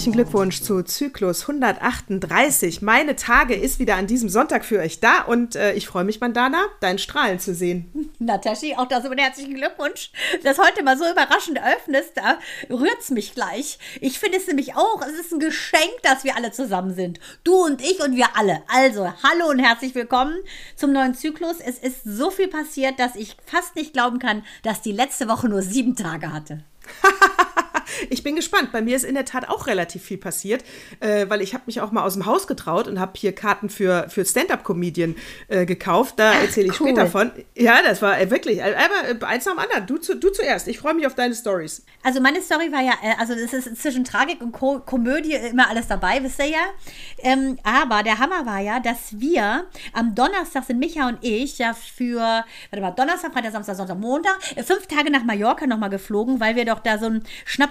Herzlichen Glückwunsch zu Zyklus 138. Meine Tage ist wieder an diesem Sonntag für euch da und äh, ich freue mich, Mandana, deinen Strahlen zu sehen. Nataschi, auch das über den herzlichen Glückwunsch. Das heute mal so überraschend öffnest, da rührt es mich gleich. Ich finde es nämlich auch, es ist ein Geschenk, dass wir alle zusammen sind. Du und ich und wir alle. Also, hallo und herzlich willkommen zum neuen Zyklus. Es ist so viel passiert, dass ich fast nicht glauben kann, dass die letzte Woche nur sieben Tage hatte. ich bin gespannt. Bei mir ist in der Tat auch relativ viel passiert, äh, weil ich habe mich auch mal aus dem Haus getraut und habe hier Karten für, für Stand-Up-Comedian äh, gekauft. Da erzähle ich cool. später von. Ja, das war äh, wirklich. Aber äh, eins nach dem anderen. Du, zu, du zuerst. Ich freue mich auf deine Stories. Also meine Story war ja, äh, also es ist zwischen Tragik und Ko Komödie immer alles dabei, wisst ihr ja. Ähm, aber der Hammer war ja, dass wir am Donnerstag sind Micha und ich ja für, warte mal, Donnerstag, Freitag, Samstag, Sonntag, Montag, äh, fünf Tage nach Mallorca nochmal geflogen, weil wir doch da so ein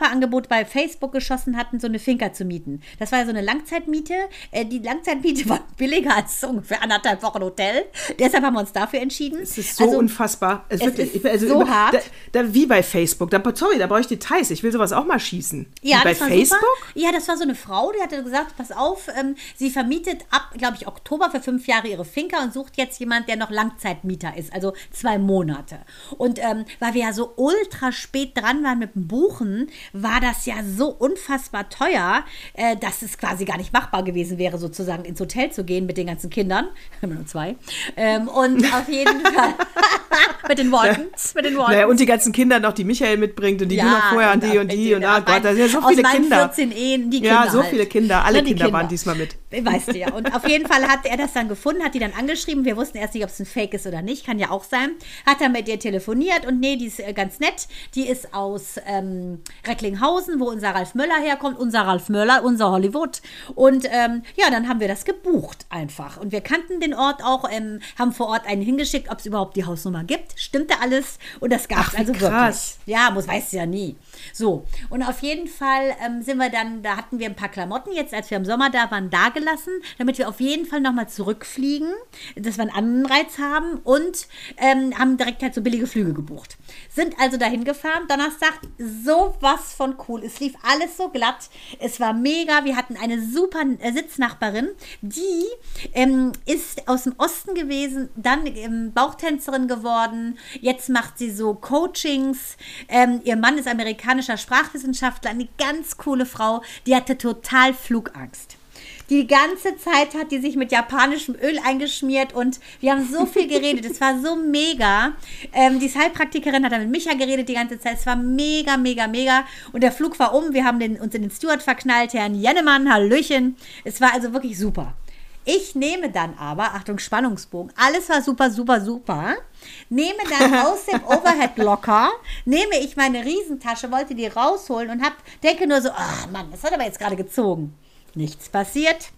Schnapperangebot bei Facebook geschossen hatten, so eine Finca zu mieten. Das war ja so eine Langzeitmiete. Äh, die Langzeitmiete war billiger als so ungefähr anderthalb Wochen Hotel. Deshalb haben wir uns dafür entschieden. Es ist so also, unfassbar. Es, es wirklich, ist also so hart. Da, da, wie bei Facebook. Da, sorry, da brauche ich Details. Ich will sowas auch mal schießen. Ja, wie bei Facebook? Super. Ja, das war so eine Frau, die hatte gesagt, pass auf, ähm, sie vermietet ab, glaube ich, Oktober für fünf Jahre ihre Finca und sucht jetzt jemand, der noch Langzeitmieter ist, also zwei Monate. Und ähm, weil wir ja so ultra spät dran waren mit dem Buchen, war das ja so unfassbar teuer, äh, dass es quasi gar nicht machbar gewesen wäre, sozusagen ins Hotel zu gehen mit den ganzen Kindern. Immer nur zwei. Ähm, und auf jeden Fall mit den Waltons. Mit den Waltons. Naja, und die ganzen Kinder noch, die Michael mitbringt und die ja, du noch vorher an die und die. Und ah Gott, da sind ja so viele Kinder. 14 Ehen, die Kinder Ja, so halt. viele Kinder. Alle Kinder, Kinder, waren diesmal mit. Weißt du ja. Und auf jeden Fall hat er das dann gefunden, hat die dann angeschrieben. Wir wussten erst nicht, ob es ein Fake ist oder nicht. Kann ja auch sein. Hat dann mit ihr telefoniert und nee, die ist äh, ganz nett. Die ist aus ähm, Recklinghausen, wo unser Ralf Möller herkommt. Unser Ralf Möller, unser Hollywood. Und ähm, ja, dann haben wir das gebucht einfach. Und wir kannten den Ort auch, ähm, haben vor Ort einen hingeschickt, ob es überhaupt die Hausnummer gibt. Stimmte alles. Und das gab es also krass. wirklich. Ja, muss, weißt du ja nie. So, und auf jeden Fall ähm, sind wir dann, da hatten wir ein paar Klamotten jetzt, als wir im Sommer da waren, da gelassen, damit wir auf jeden Fall nochmal zurückfliegen, dass wir einen Anreiz haben und ähm, haben direkt halt so billige Flüge gebucht. Sind also dahin gefahren, Donnerstag, sowas von cool. Es lief alles so glatt, es war mega, wir hatten eine super äh, Sitznachbarin, die ähm, ist aus dem Osten gewesen, dann ähm, Bauchtänzerin geworden, jetzt macht sie so Coachings, ähm, ihr Mann ist amerikanischer Sprachwissenschaftler, eine ganz coole Frau, die hatte total Flugangst. Die ganze Zeit hat die sich mit japanischem Öl eingeschmiert und wir haben so viel geredet. Es war so mega. Ähm, die Heilpraktikerin hat dann mit Micha geredet die ganze Zeit. Es war mega, mega, mega. Und der Flug war um. Wir haben den, uns in den Steward verknallt, Herrn Jennemann, Hallöchen. Es war also wirklich super. Ich nehme dann aber, Achtung, Spannungsbogen, alles war super, super, super. Nehme dann aus dem Overhead-Locker, nehme ich meine Riesentasche, wollte die rausholen und hab, denke nur so, oh Mann, das hat aber jetzt gerade gezogen. Nichts passiert.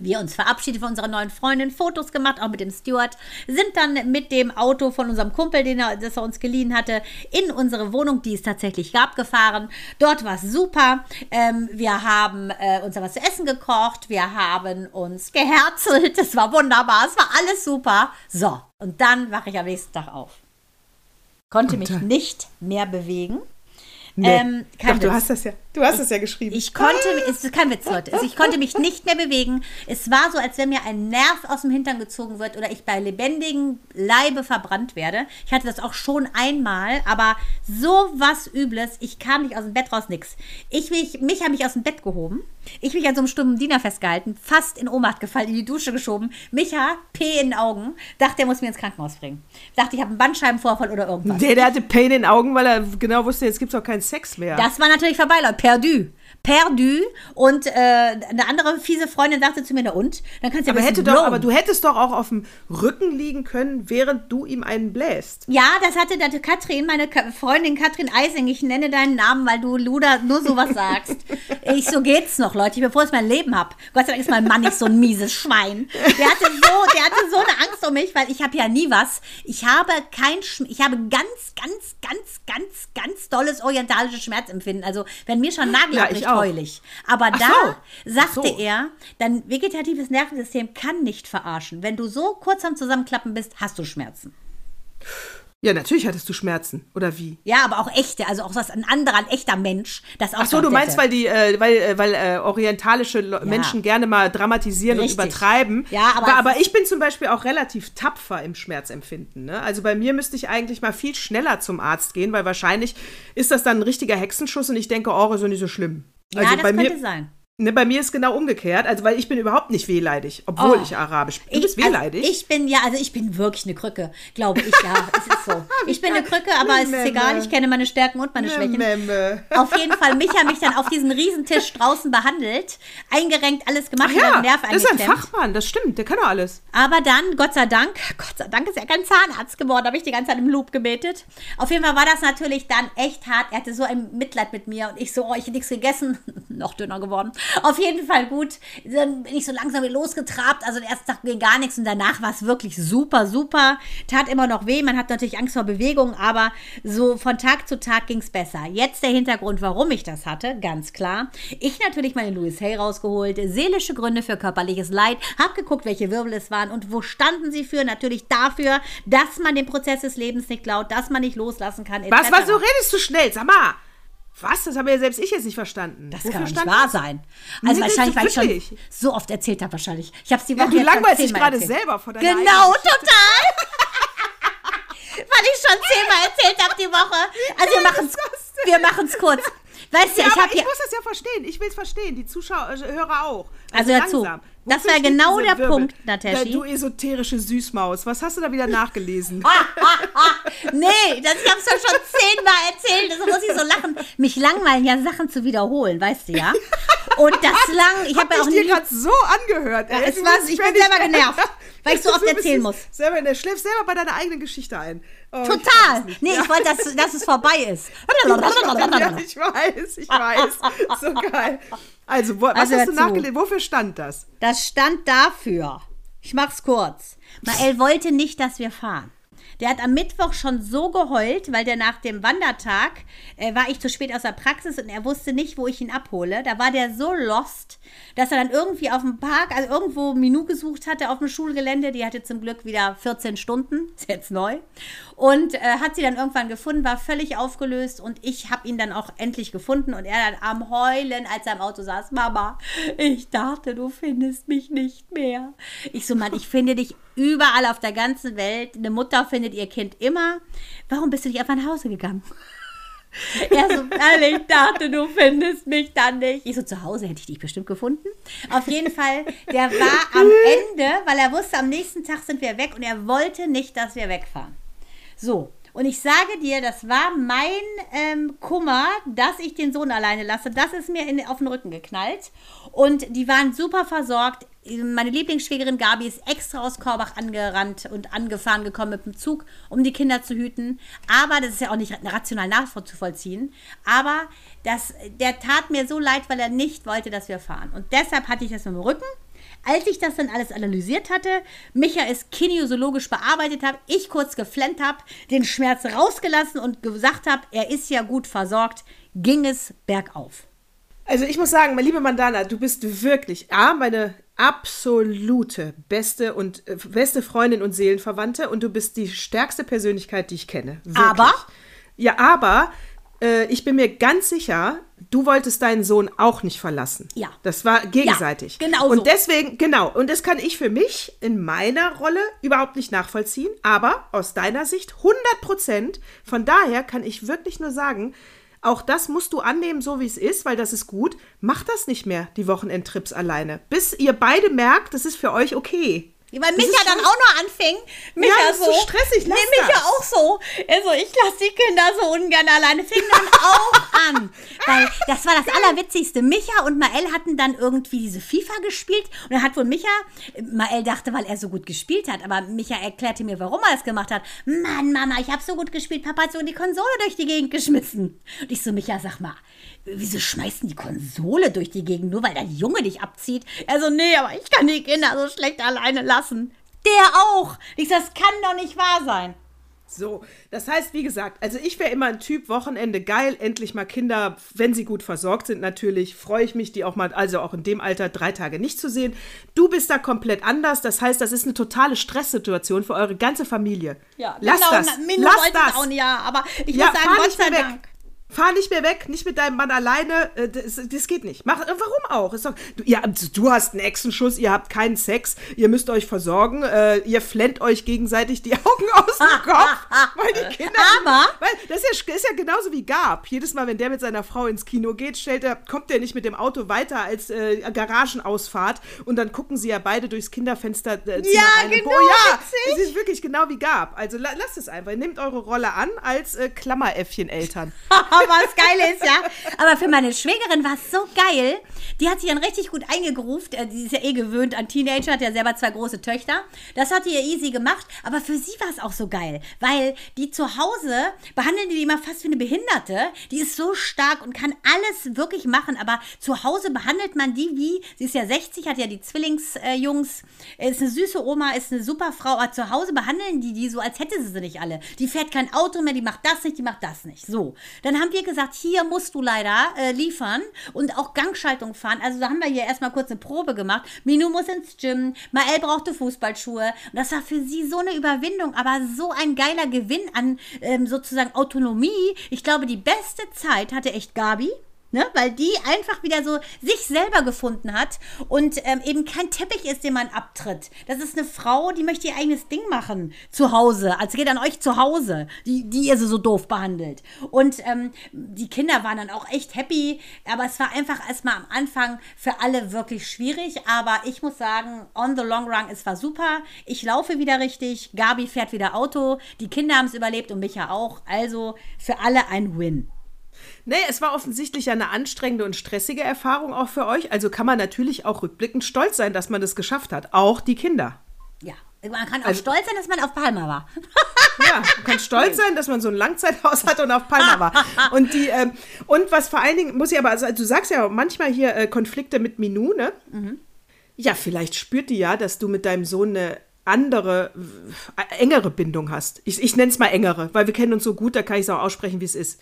Wir uns verabschiedet von unserer neuen Freundin, Fotos gemacht, auch mit dem Steward, sind dann mit dem Auto von unserem Kumpel, den er, das er uns geliehen hatte, in unsere Wohnung, die es tatsächlich gab, gefahren. Dort war es super. Ähm, wir haben äh, uns was zu essen gekocht, wir haben uns geherzelt, es war wunderbar, es war alles super. So, und dann wache ich am nächsten Tag auf. Konnte mich nicht mehr bewegen. Nee. Ähm, Doch, du hast das ja, du hast es ja geschrieben. Ich konnte, es ist kein Witz, Leute. Also ich konnte mich nicht mehr bewegen. Es war so, als wenn mir ein Nerv aus dem Hintern gezogen wird oder ich bei lebendigem Leibe verbrannt werde. Ich hatte das auch schon einmal, aber so was Übles. Ich kam nicht aus dem Bett raus, nix. Ich mich, mich habe mich aus dem Bett gehoben. Ich mich an so einem stummen Diener festgehalten, fast in Ohnmacht gefallen, in die Dusche geschoben. Micha, P in den Augen, dachte, er muss mir ins Krankenhaus bringen. Dachte, ich habe einen Bandscheibenvorfall oder irgendwas. Der, der hatte Pain in den Augen, weil er genau wusste, jetzt gibt es auch keinen Sex mehr. Das war natürlich vorbei, Leute. Perdu. Perdu. Und äh, eine andere fiese Freundin sagte zu mir, na und? Dann kannst du ja Aber, hätte bisschen doch, aber du hättest doch auch auf dem Rücken liegen können, während du ihm einen bläst. Ja, das hatte da Katrin, meine Freundin Katrin Eising. Ich nenne deinen Namen, weil du Luda nur sowas sagst. Ich, so geht's noch, Leute, bevor ich mein Leben hab. Gott sei Dank ist mein Mann nicht so ein mieses Schwein. Der hatte so, der hatte so eine Angst um mich, weil ich habe ja nie was. Ich habe kein, Schm ich habe ganz, ganz, ganz, ganz, ganz dolles orientalisches Schmerzempfinden. Also wenn mir schon Nagel Ja, abbricht, ich auch. Aber Ach da so. sagte so. er, dein vegetatives Nervensystem kann nicht verarschen. Wenn du so kurz am Zusammenklappen bist, hast du Schmerzen. Ja, natürlich hattest du Schmerzen. Oder wie? Ja, aber auch echte, also auch was ein anderer, ein echter Mensch, das auch Ach so, du meinst, hätte. weil die, äh, weil, äh, weil äh, orientalische Le Menschen gerne mal dramatisieren Richtig. und übertreiben. Ja, aber aber, aber ich bin zum Beispiel auch relativ tapfer im Schmerzempfinden. Ne? Also bei mir müsste ich eigentlich mal viel schneller zum Arzt gehen, weil wahrscheinlich ist das dann ein richtiger Hexenschuss und ich denke, oh, ist doch nicht so schlimm. Ja, Also das könnte mir, sein. Ne, bei mir ist genau umgekehrt, also weil ich bin überhaupt nicht wehleidig, obwohl Oh. ich arabisch bin. Du bist Ich- also wehleidig? ich bin, ja, also ich bin wirklich eine Krücke, glaube ich, ja. es ist so. Ich bin eine Krücke, aber es ist egal, ich kenne meine Stärken und meine Ne, Schwächen. Memme. Auf jeden Fall, Micha mich dann auf diesen Riesentisch draußen behandelt, eingerenkt, alles gemacht, Ach ja, Nerv das ist ein. Fachmann, das stimmt, der kann doch alles. Aber dann, Gott sei Dank, Gott sei Dank ist er kein Zahnarzt geworden, habe ich die ganze Zeit im Loop gebetet. Auf jeden Fall war das natürlich dann echt hart. Er hatte so ein Mitleid mit mir und ich so, oh, ich habe nichts gegessen, noch dünner geworden. Auf jeden Fall gut. Dann bin ich so langsam losgetrabt. Also den ersten Tag ging gar nichts und danach war es wirklich super, super. Tat immer noch weh. Man hat natürlich Angst vor Bewegung, aber so von Tag zu Tag ging es besser. Jetzt der Hintergrund, warum ich das hatte, ganz klar. Ich natürlich meine Louis Hay rausgeholt, seelische Gründe für körperliches Leid, hab geguckt, welche Wirbel es waren und wo standen sie für. Natürlich dafür, dass man den Prozess des Lebens nicht klaut, dass man nicht loslassen kann. Was, etc. was, du redest zu schnell, sag mal. Was? Das habe ja selbst ich jetzt nicht verstanden. Das Wofür kann doch nicht wahr sein. Also wahrscheinlich, weil ich schon so oft erzählt habe, wahrscheinlich. Ich habe es die Woche Ja, du langweilst dich gerade erzählt. selber vor deiner Genau, total. weil ich schon zehnmal erzählt habe die Woche. Also wir machen's, wir machen's kurz. Weißt du, Ja, ich ich muss das ja verstehen. Ich will es verstehen. Die Zuschauer, äh, Hörer auch. Also hör zu. langsam. Das war genau der Wirbel? Punkt, Nataschi. Ja, Du esoterische Süßmaus. Was hast du da wieder nachgelesen? Nee, das, ich es doch schon zehnmal erzählt. Das muss ich so lachen. Mich langweilen ja Sachen zu wiederholen, weißt du ja? Und das lang... Ich habe ja Hab auch ich dir nie... gerade so angehört. ey. es war- ich bin selber genervt, weil ich so oft erzählen muss. Selber in der schläfst selber bei deiner eigenen Geschichte ein. Oh, ich Total. nicht. Nee, ja. ich wollte, dass, dass es vorbei ist. Ja, ich weiß, ich weiß. So geil. Also, wo, was Also hast du nachgelesen? Wofür stand das? Das stand dafür. Ich mach's kurz. Mael wollte nicht, dass wir fahren. Der hat am Mittwoch schon so geheult, weil der nach dem Wandertag äh, war ich zu spät aus der Praxis und er wusste nicht, wo ich ihn abhole. Da war der so lost, dass er dann irgendwie auf dem Park, also irgendwo Minu gesucht hatte auf dem Schulgelände. Die hatte zum Glück wieder 14 Stunden, ist jetzt neu. Und äh, hat sie dann irgendwann gefunden, war völlig aufgelöst und ich habe ihn dann auch endlich gefunden und er dann am Heulen, als er im Auto saß, Mama, ich dachte, du findest mich nicht mehr. Ich so, Mann, ich finde dich überall auf der ganzen Welt. Eine Mutter findet ihr Kind immer. Warum bist du nicht einfach nach Hause gegangen? Er so, "Weil ich dachte, du findest mich dann nicht. Ich so, zu Hause hätte ich dich bestimmt gefunden. Auf jeden Fall, der war am Ende, weil er wusste, am nächsten Tag sind wir weg und er wollte nicht, dass wir wegfahren. So, und ich sage dir, das war mein ähm, Kummer, dass ich den Sohn alleine lasse. Das ist mir in, auf den Rücken geknallt. Und die waren super versorgt. Meine Lieblingsschwägerin Gabi ist extra aus Korbach angerannt und angefahren gekommen mit dem Zug, um die Kinder zu hüten. Aber das ist ja auch nicht rational nachzuvollziehen. Aber das, der tat mir so leid, weil er nicht wollte, dass wir fahren. Und deshalb hatte ich das mit dem Rücken. Als ich das dann alles analysiert hatte, Micha es kinesiologisch bearbeitet habe, ich kurz geflennt habe, den Schmerz rausgelassen und gesagt habe, er ist ja gut versorgt, ging es bergauf. Also ich muss sagen, meine liebe Mandana, du bist wirklich A, meine absolute beste und äh, beste Freundin und Seelenverwandte und du bist die stärkste Persönlichkeit, die ich kenne. Wirklich. Aber? Ja, aber äh, ich bin mir ganz sicher, du wolltest deinen Sohn auch nicht verlassen. Ja. Das war gegenseitig. Ja, genau Und so. deswegen, genau, und das kann ich für mich in meiner Rolle überhaupt nicht nachvollziehen, aber aus deiner Sicht 100 Prozent. Von daher kann ich wirklich nur sagen, auch das musst du annehmen, so wie es ist, weil das ist gut. Mach das nicht mehr, die Wochenendtrips alleine. Bis ihr beide merkt, das ist für euch okay. Weil Micha dann auch noch anfing. Micha ja, das ist so stressig, lass nee, Micha das. auch so. Also ich lasse die Kinder so ungern alleine. Fing dann auch an. Weil das war das Allerwitzigste. Micha und Mael hatten dann irgendwie diese FIFA gespielt. Und dann hat wohl Micha, Mael dachte, weil er so gut gespielt hat, aber Micha erklärte mir, warum er das gemacht hat. Mann, Mama, ich habe so gut gespielt. Papa hat so die Konsole durch die Gegend geschmissen. Und ich so, Micha, sag mal, wieso schmeißen die Konsole durch die Gegend, nur weil der Junge dich abzieht? Also, nee, aber ich kann die Kinder so schlecht alleine lassen. Der auch. Ich sag, das kann doch nicht wahr sein. So, das heißt, wie gesagt, also ich wäre immer ein Typ, Wochenende geil, endlich mal Kinder, wenn sie gut versorgt sind natürlich, freue ich mich, die auch mal, also auch in dem Alter, drei Tage nicht zu sehen. Du bist da komplett anders, das heißt, das ist eine totale Stresssituation für eure ganze Familie. Ja, Lass genau, das, Minu lass das. auch nicht, ja, aber ich Ja, muss sagen, Gott sei mehr weg. Fahr nicht mehr weg, nicht mit deinem Mann alleine. äh, Das, das geht nicht. Mach, äh, warum auch? Doch, du, ihr, du hast einen Echsenschuss, ihr habt keinen Sex, ihr müsst euch versorgen, äh, ihr flennt euch gegenseitig die Augen aus dem Kopf, weil die Kinder. Aber- Weil das ist ja, ist ja genauso wie Gab. Jedes Mal, wenn der mit seiner Frau ins Kino geht, stellt er, kommt er nicht mit dem Auto weiter als äh, Garagenausfahrt und dann gucken sie ja beide durchs Kinderfenster äh, Ja, rein. genau, boah, ja, witzig. es ist wirklich genau wie Gab. Also la, lasst es einfach. Nehmt eure Rolle an als äh, Klammeräffchen-Eltern. was geil ist, ja. Aber für meine Schwägerin war es so geil. Die hat sich dann richtig gut eingegruft. Äh, Die ist ja eh gewöhnt an Teenager, hat ja selber zwei große Töchter. Das hat die ja easy gemacht. Aber für sie war es auch so geil. Weil die zu Hause behandeln die immer fast wie eine Behinderte. Die ist so stark und kann alles wirklich machen. Aber zu Hause behandelt man die wie, sie ist ja 60, hat ja die Zwillingsjungs, äh, ist eine süße Oma, ist eine super Frau. Aber zu Hause behandeln die die so, als hätte sie sie nicht alle. Die fährt kein Auto mehr, die macht das nicht, die macht das nicht. So. Dann haben wir gesagt, hier musst du leider äh, liefern und auch Gangschaltung fahren. Also da haben wir hier erstmal kurz eine Probe gemacht. Minu muss ins Gym, Mael brauchte Fußballschuhe. Und das war für sie so eine Überwindung, aber so ein geiler Gewinn an ähm, sozusagen Autonomie. Ich glaube, die beste Zeit hatte echt Gabi. Ne, weil die einfach wieder so sich selber gefunden hat und ähm, eben kein Teppich ist, den man abtritt. Das ist eine Frau, die möchte ihr eigenes Ding machen zu Hause. Also geht an euch zu Hause, die, die ihr so, so doof behandelt. Und ähm, die Kinder waren dann auch echt happy, aber es war einfach erstmal am Anfang für alle wirklich schwierig. Aber ich muss sagen, on the long run, es war super. Ich laufe wieder richtig, Gabi fährt wieder Auto, die Kinder haben es überlebt und Micha auch. Also für alle ein Win. Nee, es war offensichtlich eine anstrengende und stressige Erfahrung auch für euch. Also kann man natürlich auch rückblickend stolz sein, dass man es geschafft hat. Auch die Kinder. Ja, man kann auch Also- stolz sein, dass man auf Palma war. Ja, man kann stolz sein, dass man so ein Langzeithaus hat und auf Palma war. Und die, ähm, und was vor allen Dingen, muss ich aber, also du sagst ja manchmal hier äh, Konflikte mit Minou, ne? Ja, vielleicht spürt die ja, dass du mit deinem Sohn eine andere, äh, engere Bindung hast. Ich, ich nenne es mal engere, weil wir kennen uns so gut, da kann ich es auch aussprechen, wie es ist.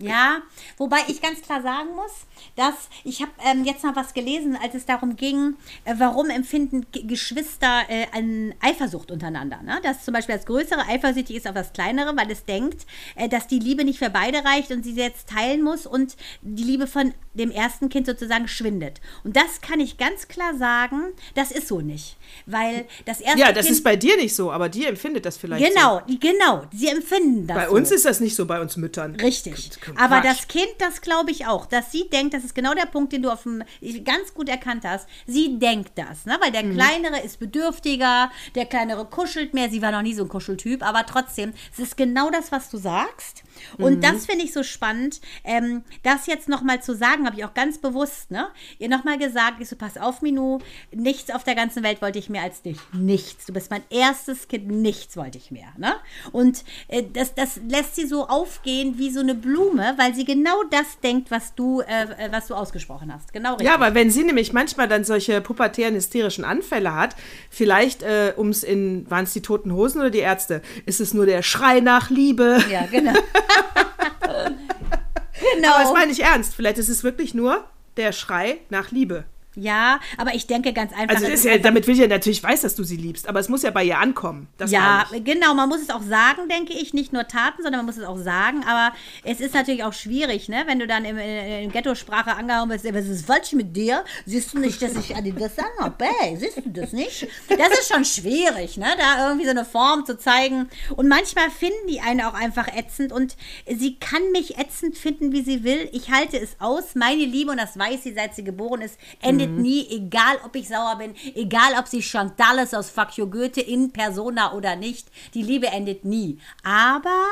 Ja, wobei ich ganz klar sagen muss, dass ich habe ähm, jetzt noch was gelesen, als es darum ging, äh, warum empfinden G Geschwister äh, eine Eifersucht untereinander. Ne? Dass zum Beispiel das Größere eifersüchtig ist auf das Kleinere, weil es denkt, äh, dass die Liebe nicht für beide reicht und sie jetzt teilen muss und die Liebe von dem ersten Kind sozusagen schwindet. Und das kann ich ganz klar sagen, das ist so nicht. Weil das erste Ja, das Kind. ist bei dir nicht so, aber die empfindet das vielleicht Genau, die, genau, sie empfinden so. das Bei so. uns ist das nicht so, bei uns Müttern. Richtig. Quatsch. Aber das Kind, das glaube ich auch, dass sie denkt, das ist genau der Punkt, den du auf dem, ganz gut erkannt hast. Sie denkt das, ne? weil der Mhm. Kleinere ist bedürftiger, der Kleinere kuschelt mehr. Sie war noch nie so ein Kuscheltyp, aber trotzdem, es ist genau das, was du sagst. Und Mhm. das finde ich so spannend, ähm, das jetzt nochmal zu sagen, habe ich auch ganz bewusst, ne? Ihr nochmal gesagt, ich so, pass auf, Minu, nichts auf der ganzen Welt wollte ich mehr als dich. Nichts. Du bist mein erstes Kind, nichts wollte ich mehr, ne? Und äh, das, das lässt sie so aufgehen wie so eine Blume, weil sie genau das denkt, was du, äh, äh, was du ausgesprochen hast. Genau richtig. Ja, aber wenn sie nämlich manchmal dann solche pubertären hysterischen Anfälle hat, vielleicht äh, ums in, waren es die toten Hosen oder die Ärzte, ist es nur der Schrei nach Liebe. ja genau. genau. Aber das meine ich ernst. Vielleicht ist es wirklich nur der Schrei nach Liebe. Ja, aber ich denke ganz einfach. Also ist ja, einfach- damit will ich ja natürlich weiß, dass du sie liebst, aber es muss ja bei ihr ankommen. Das ja, genau, man muss es auch sagen, denke ich, nicht nur Taten, sondern man muss es auch sagen, aber es ist natürlich auch schwierig, ne, wenn du dann im, in, in Ghetto-Sprache angehauen wirst, was ist falsch mit dir? Siehst du nicht, dass ich das habe? Hey, siehst du das nicht? Das ist schon schwierig, ne, da irgendwie so eine Form zu zeigen und manchmal finden die einen auch einfach ätzend und sie kann mich ätzend finden, wie sie will. Ich halte es aus, meine Liebe, und das weiß sie, seit sie geboren ist, endet endet mhm. nie, egal ob ich sauer bin, egal ob sie Chantal ist aus Fuck You Goethe in Persona oder nicht. Die Liebe endet nie. Aber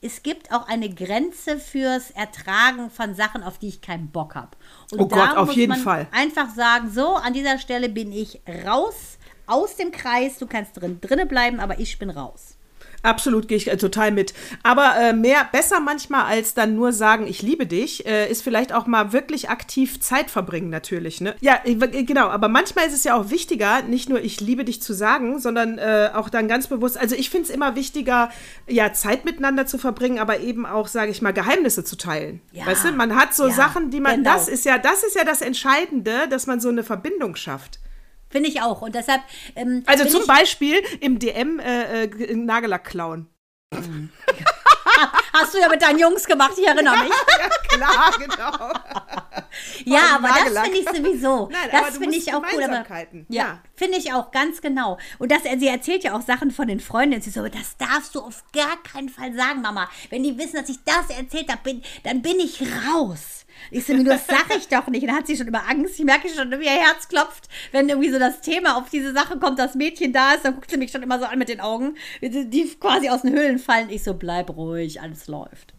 es gibt auch eine Grenze fürs Ertragen von Sachen, auf die ich keinen Bock habe. Und oh Gott, auf jeden Fall. Einfach sagen, so, an dieser Stelle bin ich raus aus dem Kreis. Du kannst drin drinne bleiben, aber ich bin raus. Absolut gehe ich äh, total mit. Aber äh, mehr, besser manchmal als dann nur sagen, ich liebe dich, äh, ist vielleicht auch mal wirklich aktiv Zeit verbringen natürlich. Ne? Ja, äh, genau. Aber manchmal ist es ja auch wichtiger, nicht nur ich liebe dich zu sagen, sondern äh, auch dann ganz bewusst. Also ich finde es immer wichtiger, ja Zeit miteinander zu verbringen, aber eben auch, sage ich mal, Geheimnisse zu teilen. Ja. Weißt du, man hat so ja, Sachen, die man. Genau. Das ist ja, das ist ja das Entscheidende, dass man so eine Verbindung schafft. Finde ich auch. Und deshalb. Ähm, also zum Beispiel im DM äh, äh, Nagellack klauen. Mhm. Hast du ja mit deinen Jungs gemacht, ich erinnere mich. ja, klar, genau. ja, aber das finde ich sowieso. Nein, das finde ich auch cool. Aber, ja, finde ich auch ganz genau. Und das, sie erzählt ja auch Sachen von den Freundinnen. Sie so, das darfst du auf gar keinen Fall sagen, Mama. Wenn die wissen, dass ich das erzählt habe, dann bin ich raus. Ich so, das sag ich doch nicht. Dann hat sie schon immer Angst. Ich merke schon, wie ihr Herz klopft, wenn irgendwie so das Thema auf diese Sache kommt, das Mädchen da ist, dann guckt sie mich schon immer so an mit den Augen, die quasi aus den Höhlen fallen. Ich so, bleib ruhig, alles läuft.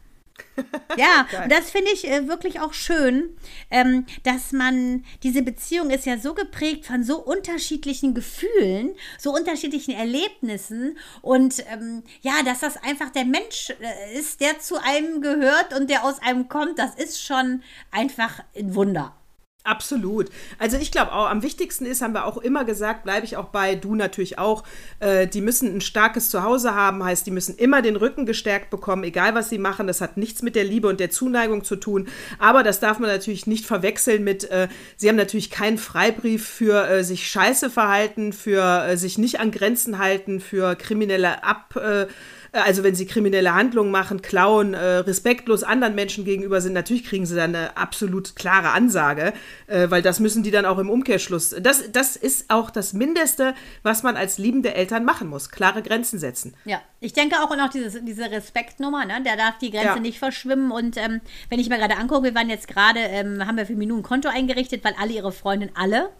ja, und das finde ich äh, wirklich auch schön, ähm, dass man, diese Beziehung ist ja so geprägt von so unterschiedlichen Gefühlen, so unterschiedlichen Erlebnissen und ähm, ja, dass das einfach der Mensch äh, ist, der zu einem gehört und der aus einem kommt, das ist schon einfach ein Wunder. Absolut. Also ich glaube auch, am wichtigsten ist, haben wir auch immer gesagt, bleibe ich auch bei, du natürlich auch, äh, die müssen ein starkes Zuhause haben, heißt, die müssen immer den Rücken gestärkt bekommen, egal was sie machen. Das hat nichts mit der Liebe und der Zuneigung zu tun. Aber das darf man natürlich nicht verwechseln mit, äh, sie haben natürlich keinen Freibrief für äh, sich scheiße verhalten, für äh, sich nicht an Grenzen halten, für kriminelle Ab äh, also wenn sie kriminelle Handlungen machen, klauen, äh, respektlos anderen Menschen gegenüber sind, natürlich kriegen sie dann eine absolut klare Ansage, äh, weil das müssen die dann auch im Umkehrschluss. Das, das ist auch das Mindeste, was man als liebende Eltern machen muss. Klare Grenzen setzen. Ja, ich denke auch noch dieses, diese Respektnummer, ne? der darf die Grenze ja. nicht verschwimmen. Und ähm, wenn ich mir gerade angucke, wir waren jetzt gerade, ähm, haben wir für Minuten ein Konto eingerichtet, weil alle ihre Freundinnen, alle,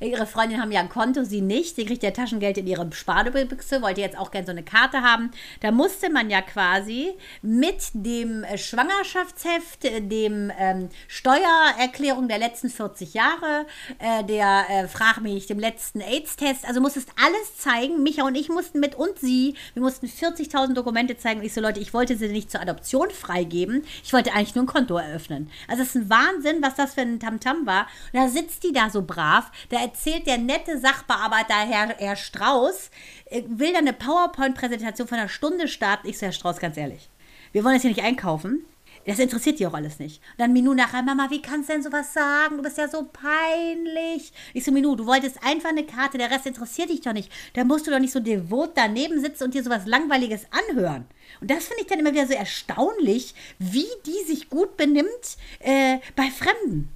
Ihre Freundin haben ja ein Konto, sie nicht. Sie kriegt ja Taschengeld in ihre Spardebüchse, wollte jetzt auch gerne so eine Karte haben. Da musste man ja quasi mit dem äh, Schwangerschaftsheft, äh, dem ähm, Steuererklärung der letzten 40 Jahre, äh, der äh, Frag mich, dem letzten AIDS-Test, also musstest alles zeigen. Micha und ich mussten mit und sie, wir mussten 40.000 Dokumente zeigen. Und ich so, Leute, ich wollte sie nicht zur Adoption freigeben. Ich wollte eigentlich nur ein Konto eröffnen. Also es ist ein Wahnsinn, was das für ein Tamtam -Tam war. Und da sitzt die da so brav da erzählt der nette Sachbearbeiter, Herr, Herr Strauß, äh, will da eine PowerPoint-Präsentation von einer Stunde starten. Ich so, Herr Strauß, ganz ehrlich, wir wollen jetzt hier nicht einkaufen. Das interessiert die auch alles nicht. Und dann Minu nachher, Mama, wie kannst du denn sowas sagen? Du bist ja so peinlich. Ich so, Minu, du wolltest einfach eine Karte, der Rest interessiert dich doch nicht. Da musst du doch nicht so devot daneben sitzen und dir sowas Langweiliges anhören. Und das finde ich dann immer wieder so erstaunlich, wie die sich gut benimmt äh, bei Fremden.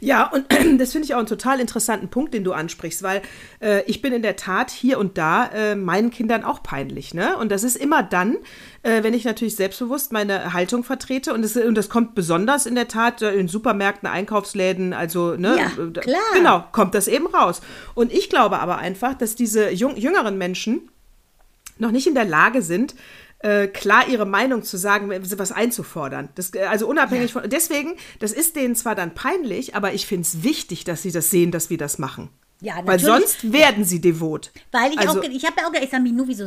Ja, und das finde ich auch einen total interessanten Punkt, den du ansprichst, weil äh, ich bin in der Tat hier und da äh, meinen Kindern auch peinlich. Ne? Und das ist immer dann, äh, wenn ich natürlich selbstbewusst meine Haltung vertrete. Und, es, und das kommt besonders in der Tat äh, in Supermärkten, Einkaufsläden, also, ne? Ja, äh, klar. Genau, kommt das eben raus. Und ich glaube aber einfach, dass diese jüngeren Menschen noch nicht in der Lage sind, äh, klar ihre Meinung zu sagen, was einzufordern. Das, äh, also unabhängig ja. von. Deswegen, das ist denen zwar dann peinlich, aber ich finde es wichtig, dass sie das sehen, dass wir das machen. Ja, Weil sonst werden sie devot. Weil ich also, auch, ich habe ja auch gedacht, ich sage, Minu, wieso?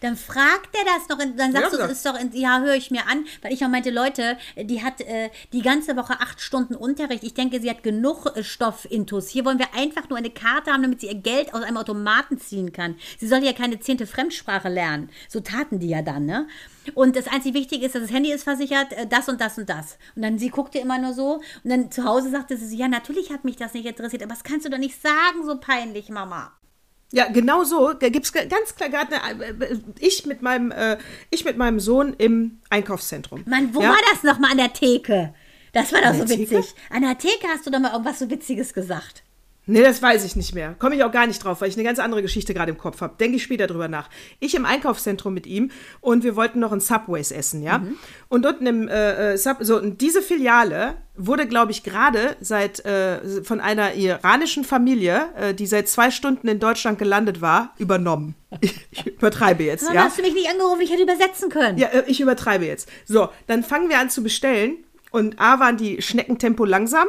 Dann fragt er das noch, dann sagst ja, du, es ist doch, in, ja, höre ich mir an, weil ich auch meinte, Leute, die hat äh, die ganze Woche acht Stunden Unterricht. Ich denke, sie hat genug äh, Stoff intus. Hier wollen wir einfach nur eine Karte haben, damit sie ihr Geld aus einem Automaten ziehen kann. Sie soll ja keine zehnte Fremdsprache lernen. So taten die ja dann, ne? Und das einzig Wichtige ist, dass das Handy ist versichert, äh, das und das und das. Und dann sie guckte immer nur so. Und dann zu Hause sagte sie, ja, natürlich hat mich das nicht interessiert, aber das kannst du doch nicht sagen, so peinlich, Mama. Ja, genau so. Da gibt es ganz klar gerade äh, ich mit meinem äh, ich mit meinem Sohn im Einkaufszentrum. Mann, wo ja? war das nochmal an der Theke? Das war doch so witzig. Theke? An der Theke hast du doch mal irgendwas so Witziges gesagt. Nee, das weiß ich nicht mehr. Komme ich auch gar nicht drauf, weil ich eine ganz andere Geschichte gerade im Kopf habe. Denke ich später drüber nach. Ich im Einkaufszentrum mit ihm und wir wollten noch ein Subways essen, ja. Mhm. Und unten im äh, äh, Sub, so und diese Filiale wurde, glaube ich, gerade seit äh, von einer iranischen Familie, äh, die seit zwei Stunden in Deutschland gelandet war, übernommen. Ich, übertreibe jetzt. Warum ja? hast du mich nicht angerufen? Ich hätte übersetzen können. Ja, äh, ich übertreibe jetzt. So, dann fangen wir an zu bestellen und A waren die Schneckentempo langsam.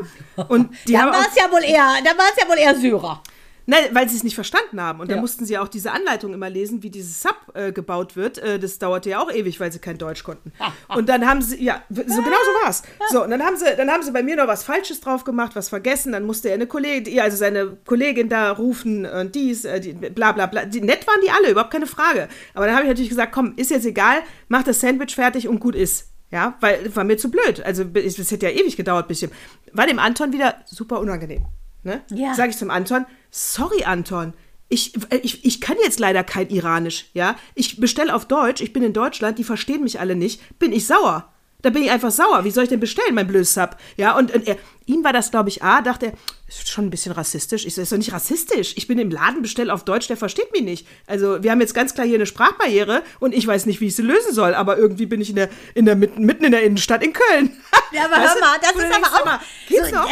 Und die dann war es ja wohl eher, dann war es ja wohl eher Syrer. Nein, weil sie es nicht verstanden haben. Und Ja. dann mussten sie auch diese Anleitung immer lesen, wie dieses Sub äh, gebaut wird. Äh, das dauerte ja auch ewig, weil sie kein Deutsch konnten. Und dann haben sie, ja, so genau so war's. So, und dann haben sie, dann haben sie bei mir noch was Falsches drauf gemacht, was vergessen. Dann musste er eine Kollegin, also seine Kollegin da rufen und dies, äh, die, bla bla bla. Die, nett waren die alle, überhaupt keine Frage. Aber dann habe ich natürlich gesagt, komm, ist jetzt egal, mach das Sandwich fertig und gut ist. Ja, weil war mir zu blöd. Also es hätte ja ewig gedauert, bisschen. War dem Anton wieder super unangenehm. Ne? Ja. Sag ich zum Anton, sorry Anton, ich, äh, ich, ich kann jetzt leider kein Iranisch, ja. Ich bestelle auf Deutsch, ich bin in Deutschland, die verstehen mich alle nicht, bin ich sauer. Da bin ich einfach sauer. Wie soll ich denn bestellen, mein blödes Sub? Ja, und, und er, ihm war das, glaube ich, A, dachte er, ist schon ein bisschen rassistisch. Ich so, ist doch nicht rassistisch. Ich bin im Laden, bestelle auf Deutsch, der versteht mich nicht. Also, wir haben jetzt ganz klar hier eine Sprachbarriere und ich weiß nicht, wie ich sie lösen soll, aber irgendwie bin ich in der, in der, mitten, mitten in der Innenstadt in Köln. Ja, aber Weißt hör mal, das ist aber auch. mal, geht's so, noch?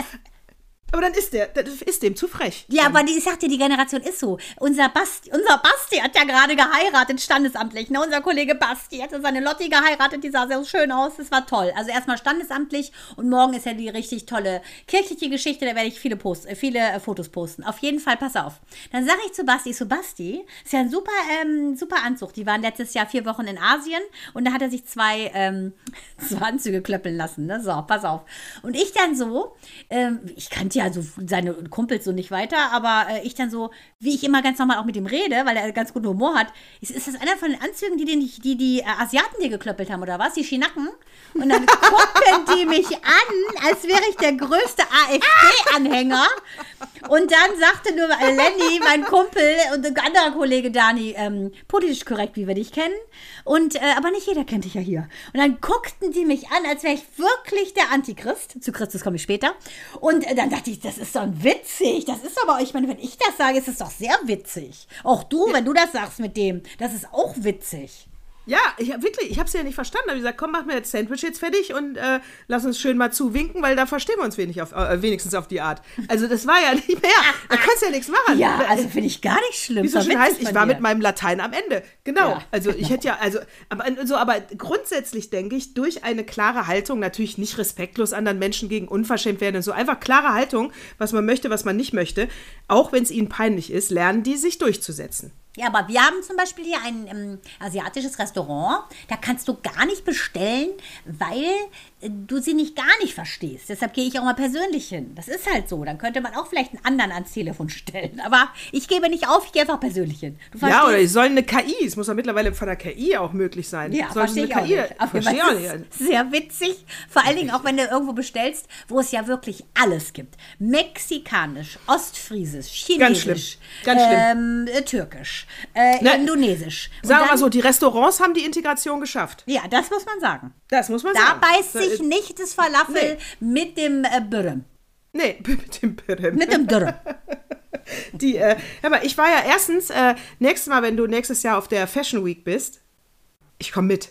Aber dann ist der, das ist dem zu frech. Ja, aber die, ich sag dir, die Generation ist so. Unser Basti, unser Basti hat ja gerade geheiratet, standesamtlich. Ne? Unser Kollege Basti hatte seine Lotti geheiratet, die sah sehr schön aus. Das war toll. Also erstmal standesamtlich und morgen ist ja die richtig tolle kirchliche Geschichte. Da werde ich viele, Post, äh, viele äh, Fotos posten. Auf jeden Fall, pass auf. Dann sage ich zu Basti, so Basti, ist ja ein super, ähm, super Anzug. Die waren letztes Jahr vier Wochen in Asien und da hat er sich zwei, ähm, zwei Anzüge klöppeln lassen. Ne? So, pass auf. Und ich dann so, ähm, ich kannte ja so seine Kumpels so nicht weiter, aber äh, ich dann so, wie ich immer ganz normal auch mit ihm rede, weil er ganz guten Humor hat, ist, ist das einer von den Anzügen, die die, die, die äh, Asiaten dir geklöppelt haben oder was? Die Schinacken? Und dann gucken die mich an, als wäre ich der größte AfD-Anhänger. Und dann sagte nur äh, Lenny, mein Kumpel und ein anderer Kollege Dani, ähm, politisch korrekt, wie wir dich kennen. Und, äh, aber nicht jeder kennt dich ja hier. Und dann guckten die mich an, als wäre ich wirklich der Antichrist. Zu Christus komme ich später. Und äh, dann dachte ich, das ist doch witzig. Das ist aber, ich meine, wenn ich das sage, ist es doch sehr witzig. Auch du, wenn du das sagst mit dem, das ist auch witzig. Ja, ich hab wirklich, ich habe es ja nicht verstanden. Da habe ich gesagt, komm, mach mir das Sandwich jetzt fertig und äh, lass uns schön mal zuwinken, weil da verstehen wir uns wenig auf, äh, wenigstens auf die Art. Also das war ja nicht mehr, da kannst du ja nichts machen. Ja, also finde ich gar nicht schlimm. Wie so schön heißt, ich war dir. mit meinem Latein am Ende. Genau. Ja, also ich hätte ja, also, aber so, aber grundsätzlich denke ich, durch eine klare Haltung, natürlich nicht respektlos anderen Menschen gegen unverschämt werden und so, einfach klare Haltung, was man möchte, was man nicht möchte, auch wenn es ihnen peinlich ist, lernen die sich durchzusetzen. Ja, aber wir haben zum Beispiel hier ein ähm, asiatisches Restaurant. Da kannst du gar nicht bestellen, weil du sie nicht gar nicht verstehst. Deshalb gehe ich auch mal persönlich hin. Das ist halt so. Dann könnte man auch vielleicht einen anderen ans Telefon stellen. Aber ich gebe nicht auf, ich gehe einfach persönlich hin. Ja, oder es soll eine KI, es muss ja mittlerweile von der KI auch möglich sein. Ja, soll verstehe eine ich auch KI, nicht. Aber verstehe ich auch nicht. sehr witzig. Vor allen Dingen auch, wenn du irgendwo bestellst, wo es ja wirklich alles gibt. Mexikanisch, Ostfriesisch, Chinesisch, Ganz schlimm. Ganz Ähm, äh, Türkisch, äh, Na, Indonesisch. Und Sagen wir mal so, die Restaurants haben die Integration geschafft. Ja, das muss man sagen. Das muss man Da sagen. beißt So, sich äh, nicht das Falafel mit dem äh, Bürrem. Nee, mit dem Pirem. Mit dem Dürrem. Die, äh, hör mal, ich war ja erstens, äh, nächstes Mal, wenn du nächstes Jahr auf der Fashion Week bist, ich komme mit.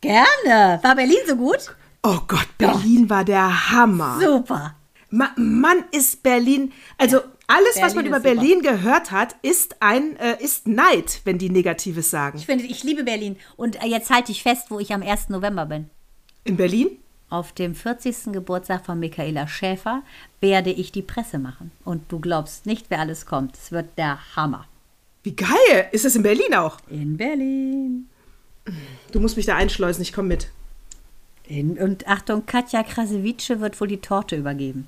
Gerne. War Berlin so gut? Oh Gott, Berlin war der Hammer. Super. Ma Mann, ist Berlin, also alles, was Berlin man über ist super. Berlin gehört hat, ist ein, äh, ist Neid, wenn die Negatives sagen. Ich finde, ich liebe Berlin. Und äh, jetzt halte ich fest, wo ich am 1. November bin. In Berlin? Auf dem 40. Geburtstag von Michaela Schäfer werde ich die Presse machen. Und du glaubst nicht, wer alles kommt. Es wird der Hammer. Wie geil! Ist das in Berlin auch? In Berlin. Du musst mich da einschleusen, ich komme mit. In, und Achtung, Katja Krasewitsche wird wohl die Torte übergeben.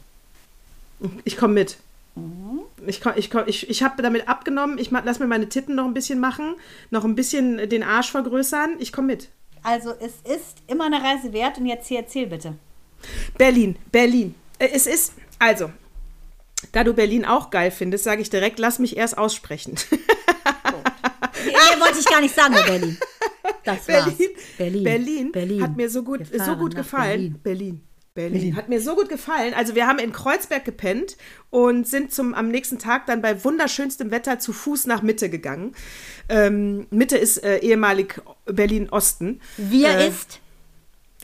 Ich komme mit. Mhm. Ich, komm, ich, komm, ich, ich habe damit abgenommen. Ich lass mir meine Titten noch ein bisschen machen, noch ein bisschen den Arsch vergrößern. Ich komme mit. Also es ist immer eine Reise wert. Und jetzt hier erzähl bitte. Berlin, Berlin. Äh, Es ist, also, da du Berlin auch geil findest, sage ich direkt, lass mich erst aussprechen. Mehr wollte ich gar nicht sagen, Berlin. Das war's. Berlin, Berlin, Berlin. hat mir so gut, so gut gefallen. Berlin. Berlin. Hat mir so gut gefallen. Also wir haben in Kreuzberg gepennt und sind zum, am nächsten Tag dann bei wunderschönstem Wetter zu Fuß nach Mitte gegangen. Ähm, Mitte ist äh, ehemalig Berlin-Osten. Wir äh, ist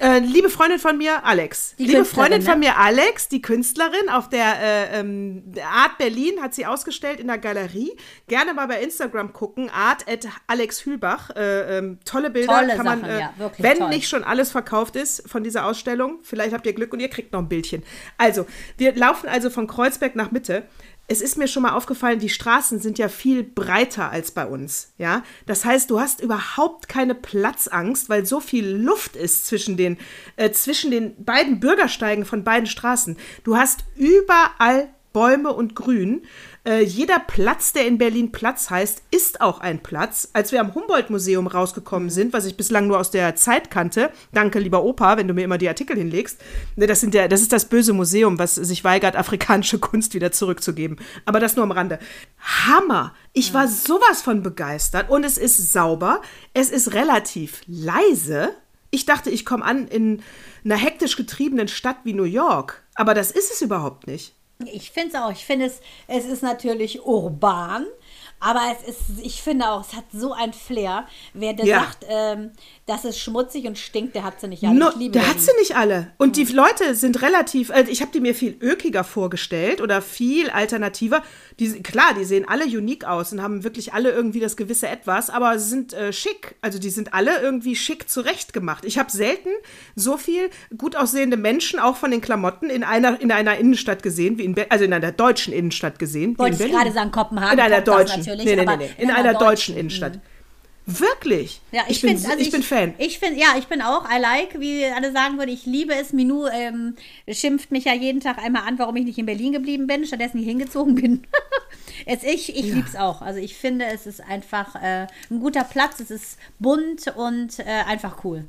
äh, liebe Freundin von mir, Alex. Die liebe Freundin ne? von mir, Alex, die Künstlerin auf der, äh, ähm, Art Berlin hat sie ausgestellt in der Galerie. Gerne mal bei Instagram gucken. Art at Alex Hülbach. Äh, ähm, tolle Bilder. Tolle kann man, Sachen, ja, wenn toll. nicht schon alles verkauft ist von dieser Ausstellung, vielleicht habt ihr Glück und ihr kriegt noch ein Bildchen. Also, wir laufen also von Kreuzberg nach Mitte es ist mir schon mal aufgefallen, die Straßen sind ja viel breiter als bei uns, ja. Das heißt, du hast überhaupt keine Platzangst, weil so viel Luft ist zwischen den, äh, zwischen den beiden Bürgersteigen von beiden Straßen. Du hast überall Bäume und Grün. Äh, jeder Platz, der in Berlin Platz heißt, ist auch ein Platz. Als wir am Humboldt-Museum rausgekommen sind, was ich bislang nur aus der Zeit kannte, danke lieber Opa, wenn du mir immer die Artikel hinlegst, ne, das, sind der, das ist das böse Museum, was sich weigert, afrikanische Kunst wieder zurückzugeben. Aber das nur am Rande. Hammer! Ich war sowas von begeistert und es ist sauber, es ist relativ leise. Ich dachte, ich komme an in einer hektisch getriebenen Stadt wie New York, aber das ist es überhaupt nicht. Ich finde es auch. Ich finde es, es ist natürlich urban, aber es ist, ich finde auch, es hat so ein Flair. Wer der ja. sagt, ähm, das ist schmutzig und stinkt, der hat sie nicht alle. No, der hat sie nicht alle. Und mhm. die Leute sind relativ, also ich habe die mir viel ökiger vorgestellt oder viel alternativer. Die, klar, die sehen alle unique aus und haben wirklich alle irgendwie das gewisse Etwas, aber sie sind äh, schick. Also die sind alle irgendwie schick zurechtgemacht. Ich habe selten so viel gut aussehende Menschen, auch von den Klamotten, in einer, in einer Innenstadt gesehen, wie in Be also in einer deutschen Innenstadt gesehen. Wollte ich gerade sagen, Kopenhagen. In einer deutschen natürlich. Nee, nee, nee, nee. In, in, einer, deutschen, deutschen Innenstadt. Wirklich? Ja, ich, ich, bin, also ich, ich, bin Fan. Ich finde, ja, ich bin auch. I like, wie alle sagen würden. Ich liebe es. Minou ähm, schimpft mich ja jeden Tag einmal an, warum ich nicht in Berlin geblieben bin, stattdessen hier hingezogen bin. es, ich ich ja. liebe es auch. Also ich finde, es ist einfach äh, ein guter Platz. Es ist bunt und äh, einfach cool.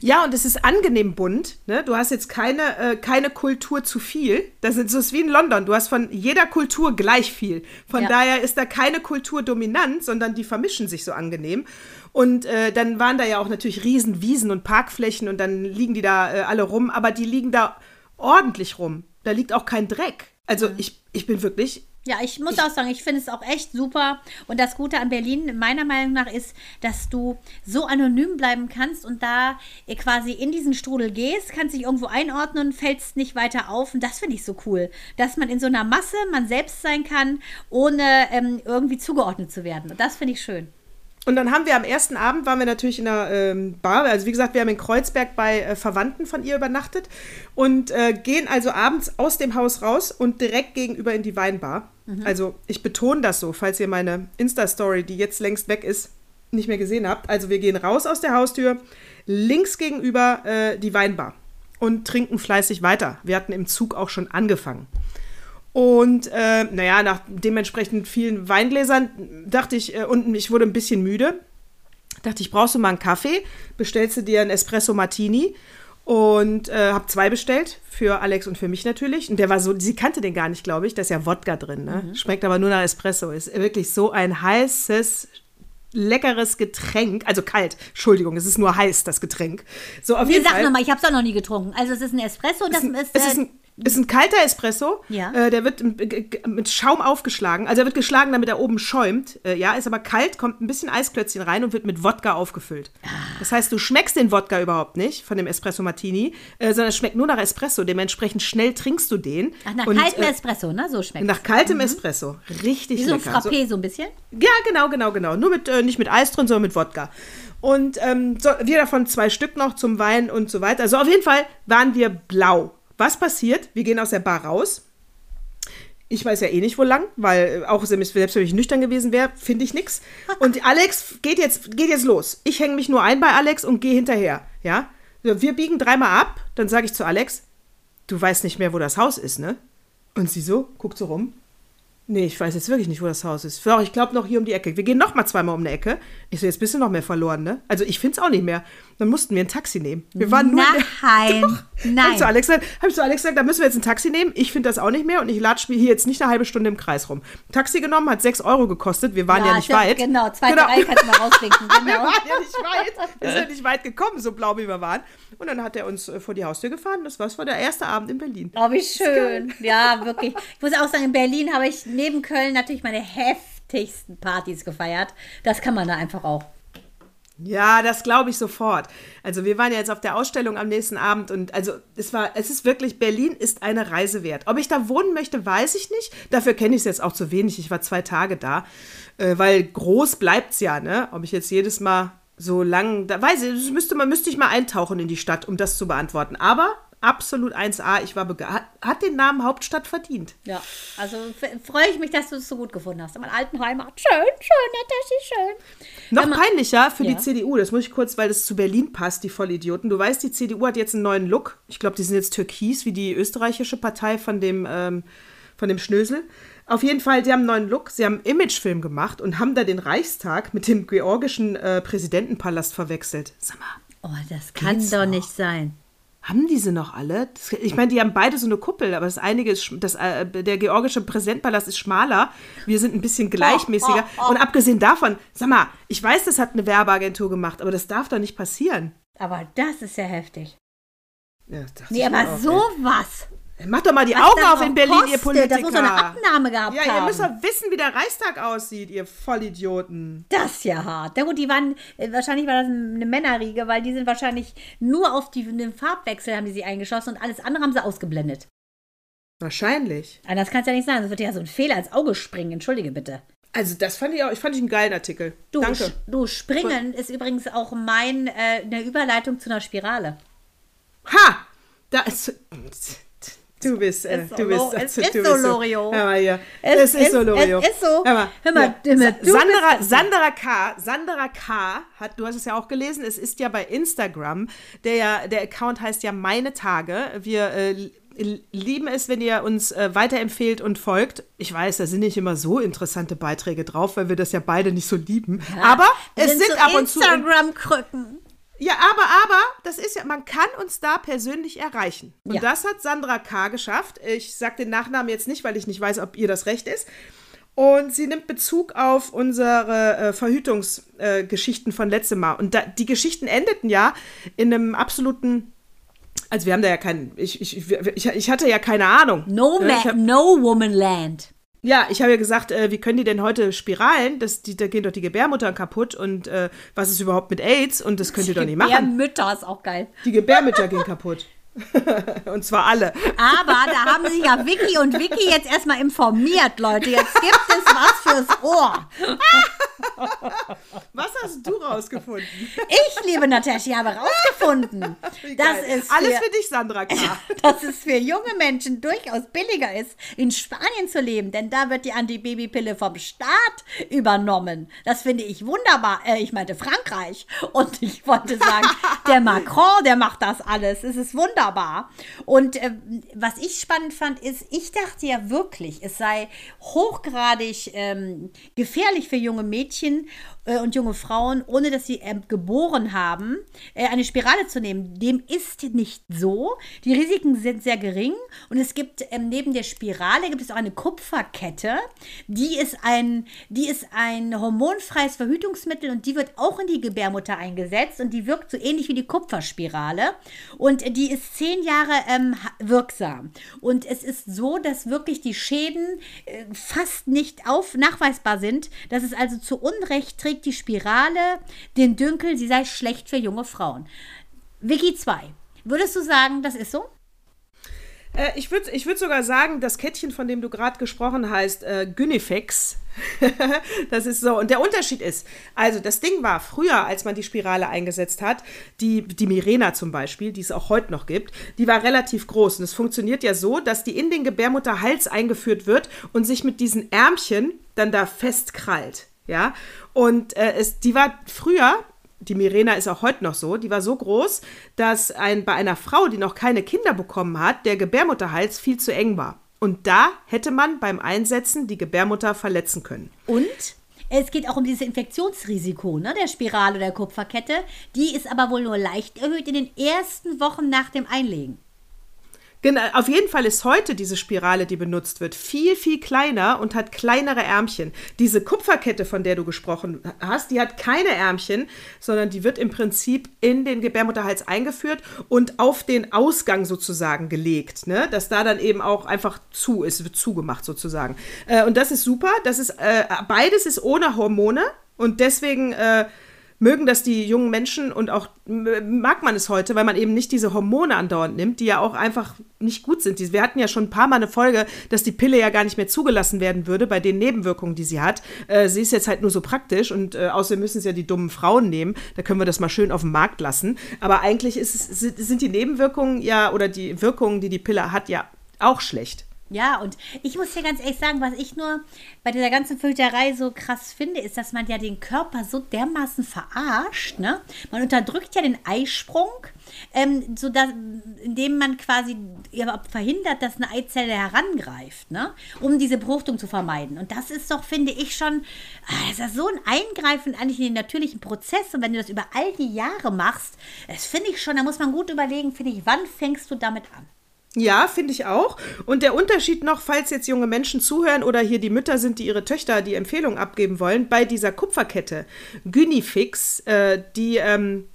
Ja, und es ist angenehm bunt. Ne? Du hast jetzt keine, äh, keine Kultur zu viel. Das ist, so ist wie in London. Du hast von jeder Kultur gleich viel. Von ja. daher ist da keine Kultur dominant, sondern die vermischen sich so angenehm. Und äh, dann waren da ja auch natürlich Riesenwiesen und Parkflächen und dann liegen die da äh, alle rum, aber die liegen da ordentlich rum. Da liegt auch kein Dreck. Also ich, ich bin wirklich ja, ich muss ich, auch sagen, ich finde es auch echt super. Und das Gute an Berlin, meiner Meinung nach, ist, dass du so anonym bleiben kannst und da quasi in diesen Strudel gehst, kannst dich irgendwo einordnen, fällst nicht weiter auf. Und das finde ich so cool, dass man in so einer Masse man selbst sein kann, ohne ähm, irgendwie zugeordnet zu werden. Und das finde ich schön. Und dann haben wir am ersten Abend, waren wir natürlich in einer ähm, Bar, also wie gesagt, wir haben in Kreuzberg bei äh, Verwandten von ihr übernachtet und äh, gehen also abends aus dem Haus raus und direkt gegenüber in die Weinbar. Mhm. Also ich betone das so, falls ihr meine Insta-Story, die jetzt längst weg ist, nicht mehr gesehen habt. Also wir gehen raus aus der Haustür, links gegenüber äh, die Weinbar und trinken fleißig weiter. Wir hatten im Zug auch schon angefangen. Und äh, naja, nach dementsprechend vielen Weingläsern dachte ich, äh, und ich wurde ein bisschen müde. Dachte ich, brauchst du mal einen Kaffee? Bestellst du dir einen Espresso Martini? Und äh, habe zwei bestellt, für Alex und für mich natürlich. Und der war so, sie kannte den gar nicht, glaube ich. Da ist ja Wodka drin, ne? Mhm. Schmeckt aber nur nach Espresso. Ist wirklich so ein heißes, leckeres Getränk. Also kalt, Entschuldigung, es ist nur heiß, das Getränk. So, auf nee, jeden sag nochmal, ich habe es auch noch nie getrunken. Also es ist ein Espresso und das ist, ist, ist ein, ist ein kalter Espresso. Ja. Äh, der wird mit Schaum aufgeschlagen. Also er wird geschlagen, damit er oben schäumt. Äh, ja, ist aber kalt, kommt ein bisschen Eisklötzchen rein und wird mit Wodka aufgefüllt. Ah. Das heißt, du schmeckst den Wodka überhaupt nicht von dem Espresso Martini, äh, sondern es schmeckt nur nach Espresso. Dementsprechend schnell trinkst du den. Ach, nach und, kaltem äh, Espresso, ne? So schmeckt Nach kaltem mhm. Espresso. Richtig Wie so lecker. Wie so Frappé so ein bisschen? Ja, genau, genau, genau. Nur mit, äh, nicht mit Eis drin, sondern mit Wodka. Und ähm, so, wir davon zwei Stück noch zum Wein und so weiter. Also auf jeden Fall waren wir blau. Was passiert? Wir gehen aus der Bar raus. Ich weiß ja eh nicht, wo lang, weil auch selbst wenn ich nüchtern gewesen wäre, finde ich nichts. Und Alex geht jetzt, geht jetzt los. Ich hänge mich nur ein bei Alex und gehe hinterher. Ja? Wir biegen dreimal ab, dann sage ich zu Alex, du weißt nicht mehr, wo das Haus ist, ne? Und sie so, guckt so rum. Nee, ich weiß jetzt wirklich nicht, wo das Haus ist. Doch, ich glaube noch hier um die Ecke. Wir gehen noch mal zweimal um eine Ecke. Ich so, jetzt bist du noch mehr verloren, ne? Also ich finde es auch nicht mehr. Dann mussten wir ein Taxi nehmen. Wir waren nur. Nein, Doch. nein. Hab ich zu Alex gesagt, hab ich zu Alex gesagt, da müssen wir jetzt ein Taxi nehmen. Ich finde das auch nicht mehr und ich latsche mir hier jetzt nicht eine halbe Stunde im Kreis rum. Taxi genommen, hat 6 Euro gekostet. Wir waren ja, nicht das- weit. Genau, zweite Reihe kannst du mal rauswinken. Wir Genau. waren ja nicht weit. Wir sind nicht weit gekommen, so blau wie wir waren. Und dann hat er uns äh, vor die Haustür gefahren. Das war, das war der erste Abend in Berlin. Oh, wie schön. Ja, wirklich. Ich muss auch sagen, in Berlin habe ich neben Köln natürlich meine heftigsten Partys gefeiert. Das kann man da einfach auch. Ja, das glaube ich sofort. Also wir waren ja jetzt auf der Ausstellung am nächsten Abend und also es war, es ist wirklich, Berlin ist eine Reise wert. Ob ich da wohnen möchte, weiß ich nicht. Dafür kenne ich es jetzt auch zu wenig. Ich war zwei Tage da, äh, weil groß bleibt's ja, ne? Ob ich jetzt jedes Mal so lang, da weiß ich, das müsste man müsste ich mal eintauchen in die Stadt, um das zu beantworten. Aber absolut 1A, ich war begeistert. Hat, den Namen Hauptstadt verdient. Ja, also freue ich mich, dass du es so gut gefunden hast. In meiner alten Heimat. Schön, schön, Natascha, schön. Noch man- peinlicher für Ja. die CDU, das muss ich kurz, weil das zu Berlin passt, die Vollidioten. Du weißt, die CDU hat jetzt einen neuen Look. Ich glaube, die sind jetzt türkis, wie die österreichische Partei von dem, ähm, von dem Schnösel. Auf jeden Fall, sie haben einen neuen Look. Sie haben einen Imagefilm gemacht und haben da den Reichstag mit dem georgischen äh, Präsidentenpalast verwechselt. Sag mal, Oh, das kann doch noch? nicht sein. Haben diese noch alle? Das, ich meine, die haben beide so eine Kuppel, aber das einige ist, das, äh, der georgische Präsidentenpalast ist schmaler. Wir sind ein bisschen gleichmäßiger. Und abgesehen davon, sag mal, ich weiß, das hat eine Werbeagentur gemacht, aber das darf doch nicht passieren. Aber das ist ja heftig. Ja, Nee, aber auch, sowas. ey. Macht doch mal die Augen auf in Berlin, ihr kostet, Politiker. Das muss so eine Abnahme gehabt ja, ihr haben. müsst doch wissen, wie der Reichstag aussieht, ihr Vollidioten. Das ist ja hart. Ja gut, die waren, äh, wahrscheinlich war das eine Männerriege, weil die sind wahrscheinlich nur auf die, den Farbwechsel haben die sie eingeschossen und alles andere haben sie ausgeblendet. Wahrscheinlich. Anders kann es ja nicht sein. Das wird ja so ein Fehler ins Auge springen. Entschuldige bitte. Also, das fand ich auch, ich fand ich einen geilen Artikel. Du, Danke. du springen ist übrigens auch mein, äh, eine Überleitung zu einer Spirale. Ha! Da ist. Du bist, äh, so, du bist, Lo- es du ist bist so, Lorio. Hör mal hier. Es Es, ist so, Lorio. es ist so. Hör mal, Hör mal, ja. Dimme, Sa- du Sandra, bist- Sandra K. Sandra K. hat, du hast es ja auch gelesen, es ist ja bei Instagram, der ja, der Account heißt ja Meine Tage. Wir äh, lieben es, wenn ihr uns äh, weiterempfehlt und folgt. Ich weiß, da sind nicht immer so interessante Beiträge drauf, weil wir das ja beide nicht so lieben. aber es sind, so ab und zu. Instagram-Krücken. Ja, aber, aber, das ist ja, man kann uns da persönlich erreichen. Und Ja. das hat Sandra K. geschafft. Ich sage den Nachnamen jetzt nicht, weil ich nicht weiß, ob ihr das recht ist. Und sie nimmt Bezug auf unsere äh, Verhütungsgeschichten äh, von letztem Mal. Und da, die Geschichten endeten ja in einem absoluten. Also, wir haben da ja keinen. Ich, ich, ich, ich hatte ja keine Ahnung. No, Ne, hab, no Woman Land. Ja, ich habe ja gesagt, äh, wie können die denn heute spiralen? Das, die, da gehen doch die Gebärmuttern kaputt. Und äh, was ist überhaupt mit AIDS? Und das könnt ihr doch nicht machen. Ja, Mütter ist auch geil. Die Gebärmütter gehen kaputt. Und zwar alle. Aber da haben sich ja Vicky und Vicky jetzt erstmal informiert, Leute. Jetzt gibt es was fürs Ohr. Was hast du rausgefunden? Ich, liebe Natascha, habe rausgefunden, Wie das geil. ist Alles für, für dich, Sandra K. dass es für junge Menschen durchaus billiger ist, in Spanien zu leben, denn da wird die Antibabypille vom Staat übernommen. Das finde ich wunderbar. Äh, ich meinte Frankreich. Und ich wollte sagen, der Macron, der macht das alles. Es ist wunderbar. Und äh, was ich spannend fand, ist, ich dachte ja wirklich, es sei hochgradig ähm, gefährlich für junge Mädchen äh, und junge Frauen, ohne dass sie ähm, geboren haben, äh, eine Spirale zu nehmen. Dem ist nicht so. Die Risiken sind sehr gering und es gibt ähm, neben der Spirale gibt es auch eine Kupferkette. Die ist ein, die ist ein hormonfreies Verhütungsmittel und die wird auch in die Gebärmutter eingesetzt und die wirkt so ähnlich wie die Kupferspirale und die ist zehn Jahre ähm, wirksam. Und es ist so, dass wirklich die Schäden äh, fast nicht auf nachweisbar sind. Das ist also zu Unrecht trägt die Spirale den Dünkel, sie sei schlecht für junge Frauen. Wiki 2. Würdest du sagen, das ist so? Äh, ich würde ich würd sogar sagen, das Kettchen, von dem du gerade gesprochen hast, äh, Gynifex. das ist so. Und der Unterschied ist, also das Ding war früher, als man die Spirale eingesetzt hat, die, die Mirena zum Beispiel, die es auch heute noch gibt, die war relativ groß. Und es funktioniert ja so, dass die in den Gebärmutterhals eingeführt wird und sich mit diesen Ärmchen dann da festkrallt. Ja, und äh, es, die war früher, die Mirena ist auch heute noch so, die war so groß, dass ein, bei einer Frau, die noch keine Kinder bekommen hat, der Gebärmutterhals viel zu eng war. Und da hätte man beim Einsetzen die Gebärmutter verletzen können. Und es geht auch um dieses Infektionsrisiko ne, der Spirale oder der Kupferkette. Die ist aber wohl nur leicht erhöht in den ersten Wochen nach dem Einlegen. Genau, auf jeden Fall ist heute diese Spirale, die benutzt wird, viel, viel kleiner und hat kleinere Ärmchen. Diese Kupferkette, von der du gesprochen hast, die hat keine Ärmchen, sondern die wird im Prinzip in den Gebärmutterhals eingeführt und auf den Ausgang sozusagen gelegt, ne? dass da dann eben auch einfach zu ist, wird zugemacht sozusagen. Äh, und das ist super. Das ist, äh, beides ist ohne Hormone und deswegen äh, mögen das die jungen Menschen und auch mag man es heute, weil man eben nicht diese Hormone andauernd nimmt, die ja auch einfach nicht gut sind. Wir hatten ja schon ein paar Mal eine Folge, dass die Pille ja gar nicht mehr zugelassen werden würde bei den Nebenwirkungen, die sie hat. Äh, sie ist jetzt halt nur so praktisch und äh, außerdem müssen es ja die dummen Frauen nehmen. Da können wir das mal schön auf den Markt lassen. Aber eigentlich es, sind die Nebenwirkungen ja oder die Wirkungen, die die Pille hat, ja auch schlecht. Ja, und ich muss dir ganz ehrlich sagen, was ich nur bei dieser ganzen Filterei so krass finde, ist, dass man ja den Körper so dermaßen verarscht. Ne? Man unterdrückt ja den Eisprung, ähm, so indem man quasi verhindert, dass eine Eizelle herangreift, ne? um diese Befruchtung zu vermeiden. Und das ist doch, finde ich, schon ah, das ist so ein Eingreifen eigentlich in den natürlichen Prozess. Und wenn du das über all die Jahre machst, das finde ich schon, da muss man gut überlegen, finde ich, wann fängst du damit an? Ja, finde ich auch. Und der Unterschied noch, falls jetzt junge Menschen zuhören oder hier die Mütter sind, die ihre Töchter die Empfehlung abgeben wollen, bei dieser Kupferkette, Gynifix, äh, die ähm,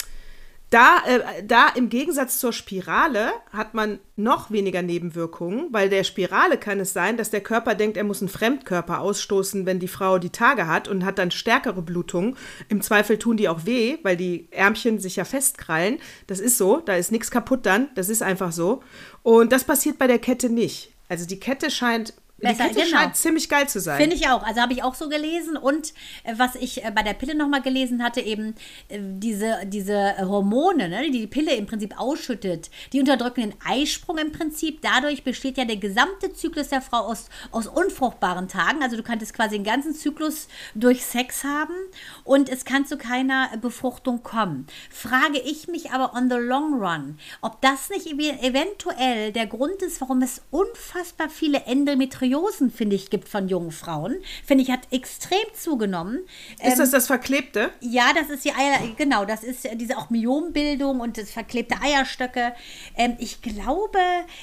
da, äh, da im Gegensatz zur Spirale hat man noch weniger Nebenwirkungen, weil der Spirale kann es sein, dass der Körper denkt, er muss einen Fremdkörper ausstoßen, wenn die Frau die Tage hat und hat dann stärkere Blutungen. Im Zweifel tun die auch weh, weil die Ärmchen sich ja festkrallen. Das ist so, da ist nichts kaputt dann, das ist einfach so. Und das passiert bei der Kette nicht. Also die Kette scheint Besser, die Kette genau. scheint ziemlich geil zu sein. Finde ich auch. Also habe ich auch so gelesen. Und äh, was ich äh, bei der Pille nochmal gelesen hatte, eben äh, diese, diese Hormone, ne, die die Pille im Prinzip ausschüttet, die unterdrücken den Eisprung im Prinzip. Dadurch besteht ja der gesamte Zyklus der Frau aus, aus unfruchtbaren Tagen. Also du könntest quasi den ganzen Zyklus durch Sex haben und es kann zu keiner Befruchtung kommen. Frage ich mich aber on the long run, ob das nicht eventuell der Grund ist, warum es unfassbar viele Endometriosen Endometriosen, finde ich, gibt von jungen Frauen. Finde ich, hat extrem zugenommen. Ist ähm, das das Verklebte? Ja, das ist die Eier, genau, das ist diese auch Myombildung und das verklebte Eierstöcke. Ähm, ich glaube,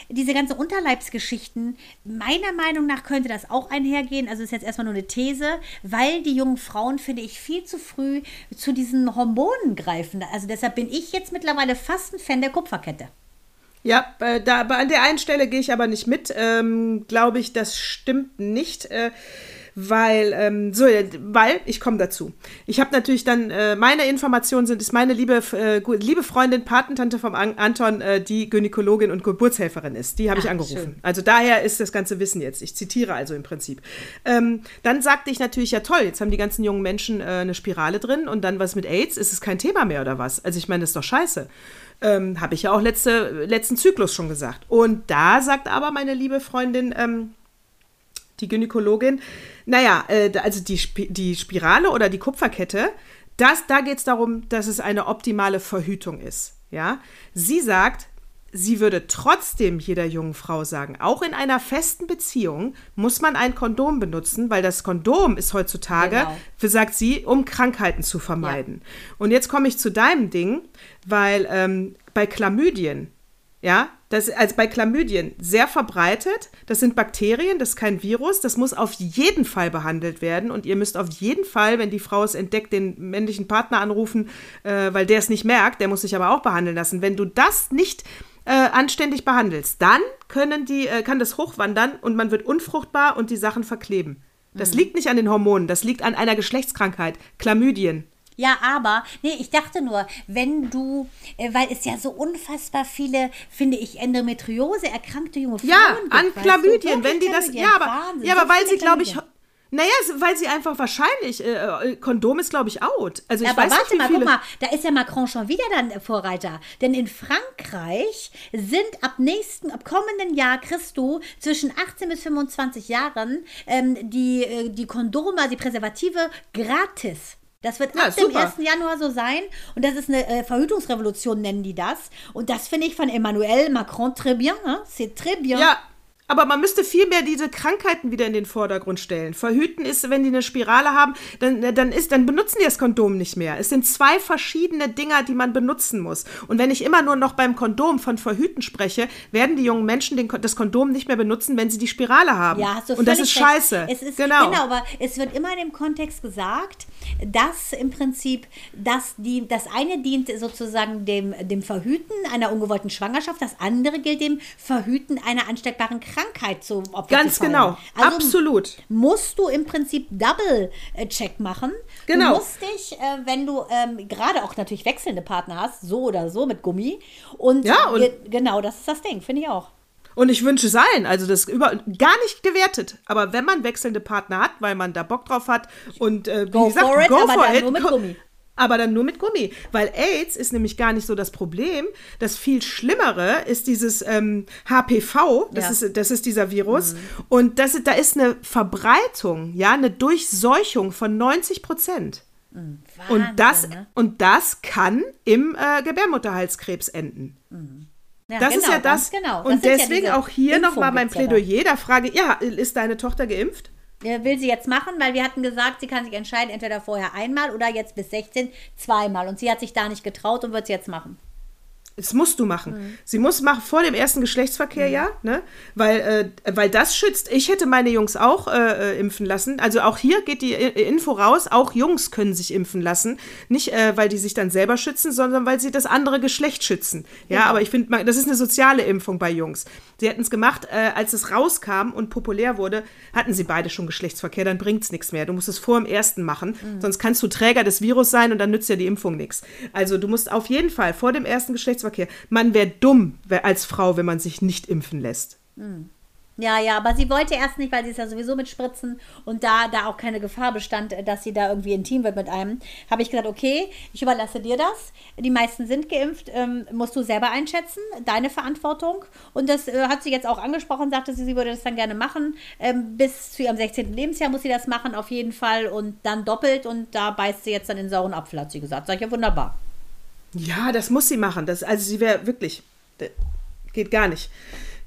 diese ganzen Unterleibsgeschichten, meiner Meinung nach könnte das auch einhergehen. Also ist jetzt erstmal nur eine These, weil die jungen Frauen, finde ich, viel zu früh zu diesen Hormonen greifen. Also deshalb bin ich jetzt mittlerweile fast ein Fan der Kupferkette. Ja, bei, da, an der einen Stelle gehe ich aber nicht mit. Ähm, Glaube ich, das stimmt nicht. Äh, weil, ähm, so, weil, ich komme dazu. Ich habe natürlich dann, äh, meine Informationen sind, ist meine liebe, äh, liebe Freundin, Patentante vom An Anton, äh, die Gynäkologin und Geburtshelferin ist. Die habe ich angerufen. Schön. Also daher ist das ganze Wissen jetzt. Ich zitiere also im Prinzip. Ähm, dann sagte ich natürlich, ja toll, jetzt haben die ganzen jungen Menschen äh, eine Spirale drin und dann was mit AIDS, ist es kein Thema mehr oder was? Also ich meine, das ist doch scheiße. Ähm, Habe ich ja auch letzte, letzten Zyklus schon gesagt. Und da sagt aber meine liebe Freundin, ähm, die Gynäkologin, naja, äh, also die, Sp die Spirale oder die Kupferkette, das, da geht es darum, dass es eine optimale Verhütung ist. Ja? Sie sagt, sie würde trotzdem jeder jungen Frau sagen, auch in einer festen Beziehung muss man ein Kondom benutzen, weil das Kondom ist heutzutage, genau. sagt sie, um Krankheiten zu vermeiden. Ja. Und jetzt komme ich zu deinem Ding, weil ähm, bei Chlamydien, ja, das ist also bei Chlamydien sehr verbreitet. Das sind Bakterien, das ist kein Virus. Das muss auf jeden Fall behandelt werden. Und ihr müsst auf jeden Fall, wenn die Frau es entdeckt, den männlichen Partner anrufen, äh, weil der es nicht merkt. Der muss sich aber auch behandeln lassen. Wenn du das nicht äh, anständig behandelst, dann können die, äh, kann das hochwandern und man wird unfruchtbar und die Sachen verkleben. Das mhm. liegt nicht an den Hormonen, das liegt an einer Geschlechtskrankheit, Chlamydien. Ja, aber, nee, ich dachte nur, wenn du, äh, weil es ja so unfassbar viele, finde ich, Endometriose erkrankte junge Frauen Ja, gibt, an Chlamydien, wenn die das, ja, aber, Wahnsinn, ja, aber weil sie, glaube ich, naja, weil sie einfach wahrscheinlich, äh, äh Kondom ist, glaube ich, out. Also ich aber weiß warte nicht, mal, guck mal, da ist ja Macron schon wieder dann Vorreiter. Denn in Frankreich sind ab nächsten, ab kommenden Jahr kriegst du zwischen 18 bis 25 Jahren ähm, die, äh, die Kondome, also die Präservative gratis. Das wird ja, ab dem 1. Januar so sein. Und das ist eine äh, Verhütungsrevolution, nennen die das. Und das finde ich von Emmanuel Macron très bien. Hein? C'est très bien. Ja, Aber man müsste viel mehr diese Krankheiten wieder in den Vordergrund stellen. Verhüten ist, wenn die eine Spirale haben, dann, dann, ist, dann benutzen die das Kondom nicht mehr. Es sind zwei verschiedene Dinger, die man benutzen muss. Und wenn ich immer nur noch beim Kondom von Verhüten spreche, werden die jungen Menschen den, das Kondom nicht mehr benutzen, wenn sie die Spirale haben. Ja, hast du Und das ist recht. scheiße. Es ist, genau. genau, aber es wird immer in dem Kontext gesagt, dass im Prinzip dass die, das eine dient sozusagen dem, dem Verhüten einer ungewollten Schwangerschaft, das andere gilt dem Verhüten einer ansteckbaren Krankheit zu Opfer Ganz zu genau, Also absolut. Musst du im Prinzip Double-Check machen. Genau. Du musst dich, äh, wenn du ähm, gerade auch natürlich wechselnde Partner hast, so oder so mit Gummi. Und, Ja, und- ge genau, das ist das Ding, finde ich auch. Und ich wünsche es allen, also das über gar nicht gewertet. Aber wenn man wechselnde Partner hat, weil man da Bock drauf hat und äh, wie Go gesagt, for it, go for it. Aber dann nur mit Gummi. Weil AIDS ist nämlich gar nicht so das Problem. Das viel Schlimmere ist dieses ähm, HPV, das, Ja. ist, das ist dieser Virus. Und das, ist- da ist eine Verbreitung, ja, eine Durchseuchung von 90 Prozent. Und das, Wahnsinn, ne? und das kann im äh, Gebärmutterhalskrebs enden. Ja, Das ist genau, ja ganz das. Genau. Und Das ja deswegen diese auch hier nochmal mein ja. Plädoyer. Da frage ich, ja, ist deine Tochter geimpft? Ja, Will sie jetzt machen, weil wir hatten gesagt, sie kann sich entscheiden, entweder vorher einmal oder jetzt bis 16 zweimal. Und sie hat sich da nicht getraut und wird es jetzt machen. Das musst du machen. Mhm. Sie muss machen vor dem ersten Geschlechtsverkehr, ja, ne? Weil, äh, weil das schützt. Ich hätte meine Jungs auch äh, äh, impfen lassen. Also auch hier geht die I- Info raus, auch Jungs können sich impfen lassen. Nicht, äh, weil die sich dann selber schützen, sondern weil sie das andere Geschlecht schützen. Ja, Genau. aber ich finde, das ist eine soziale Impfung bei Jungs. Sie hätten es gemacht, äh, als es rauskam und populär wurde, hatten sie beide schon Geschlechtsverkehr, dann bringt es nichts mehr. Du musst es vor dem ersten machen, Mhm. sonst kannst du Träger des Virus sein und dann nützt ja die Impfung nichts. Also du musst auf jeden Fall vor dem ersten Geschlechtsverkehr, man wäre dumm als Frau, wenn man sich nicht impfen lässt. Ja, ja, aber sie wollte erst nicht, weil sie ist ja sowieso mit Spritzen und da, da auch keine Gefahr bestand, äh, dass sie da irgendwie intim wird mit einem, habe ich gesagt, okay, ich überlasse dir das. Die meisten sind geimpft, ähm, musst du selber einschätzen, deine Verantwortung. Und das äh, hat sie jetzt auch angesprochen, sagte sie, sie würde das dann gerne machen. Ähm, bis zu ihrem 16. Lebensjahr muss sie das machen, auf jeden Fall. Und dann doppelt und da beißt sie jetzt dann in sauren Apfel, hat sie gesagt. Sag ich ja wunderbar. Ja, das muss sie machen. Das, also sie wäre wirklich, geht gar nicht.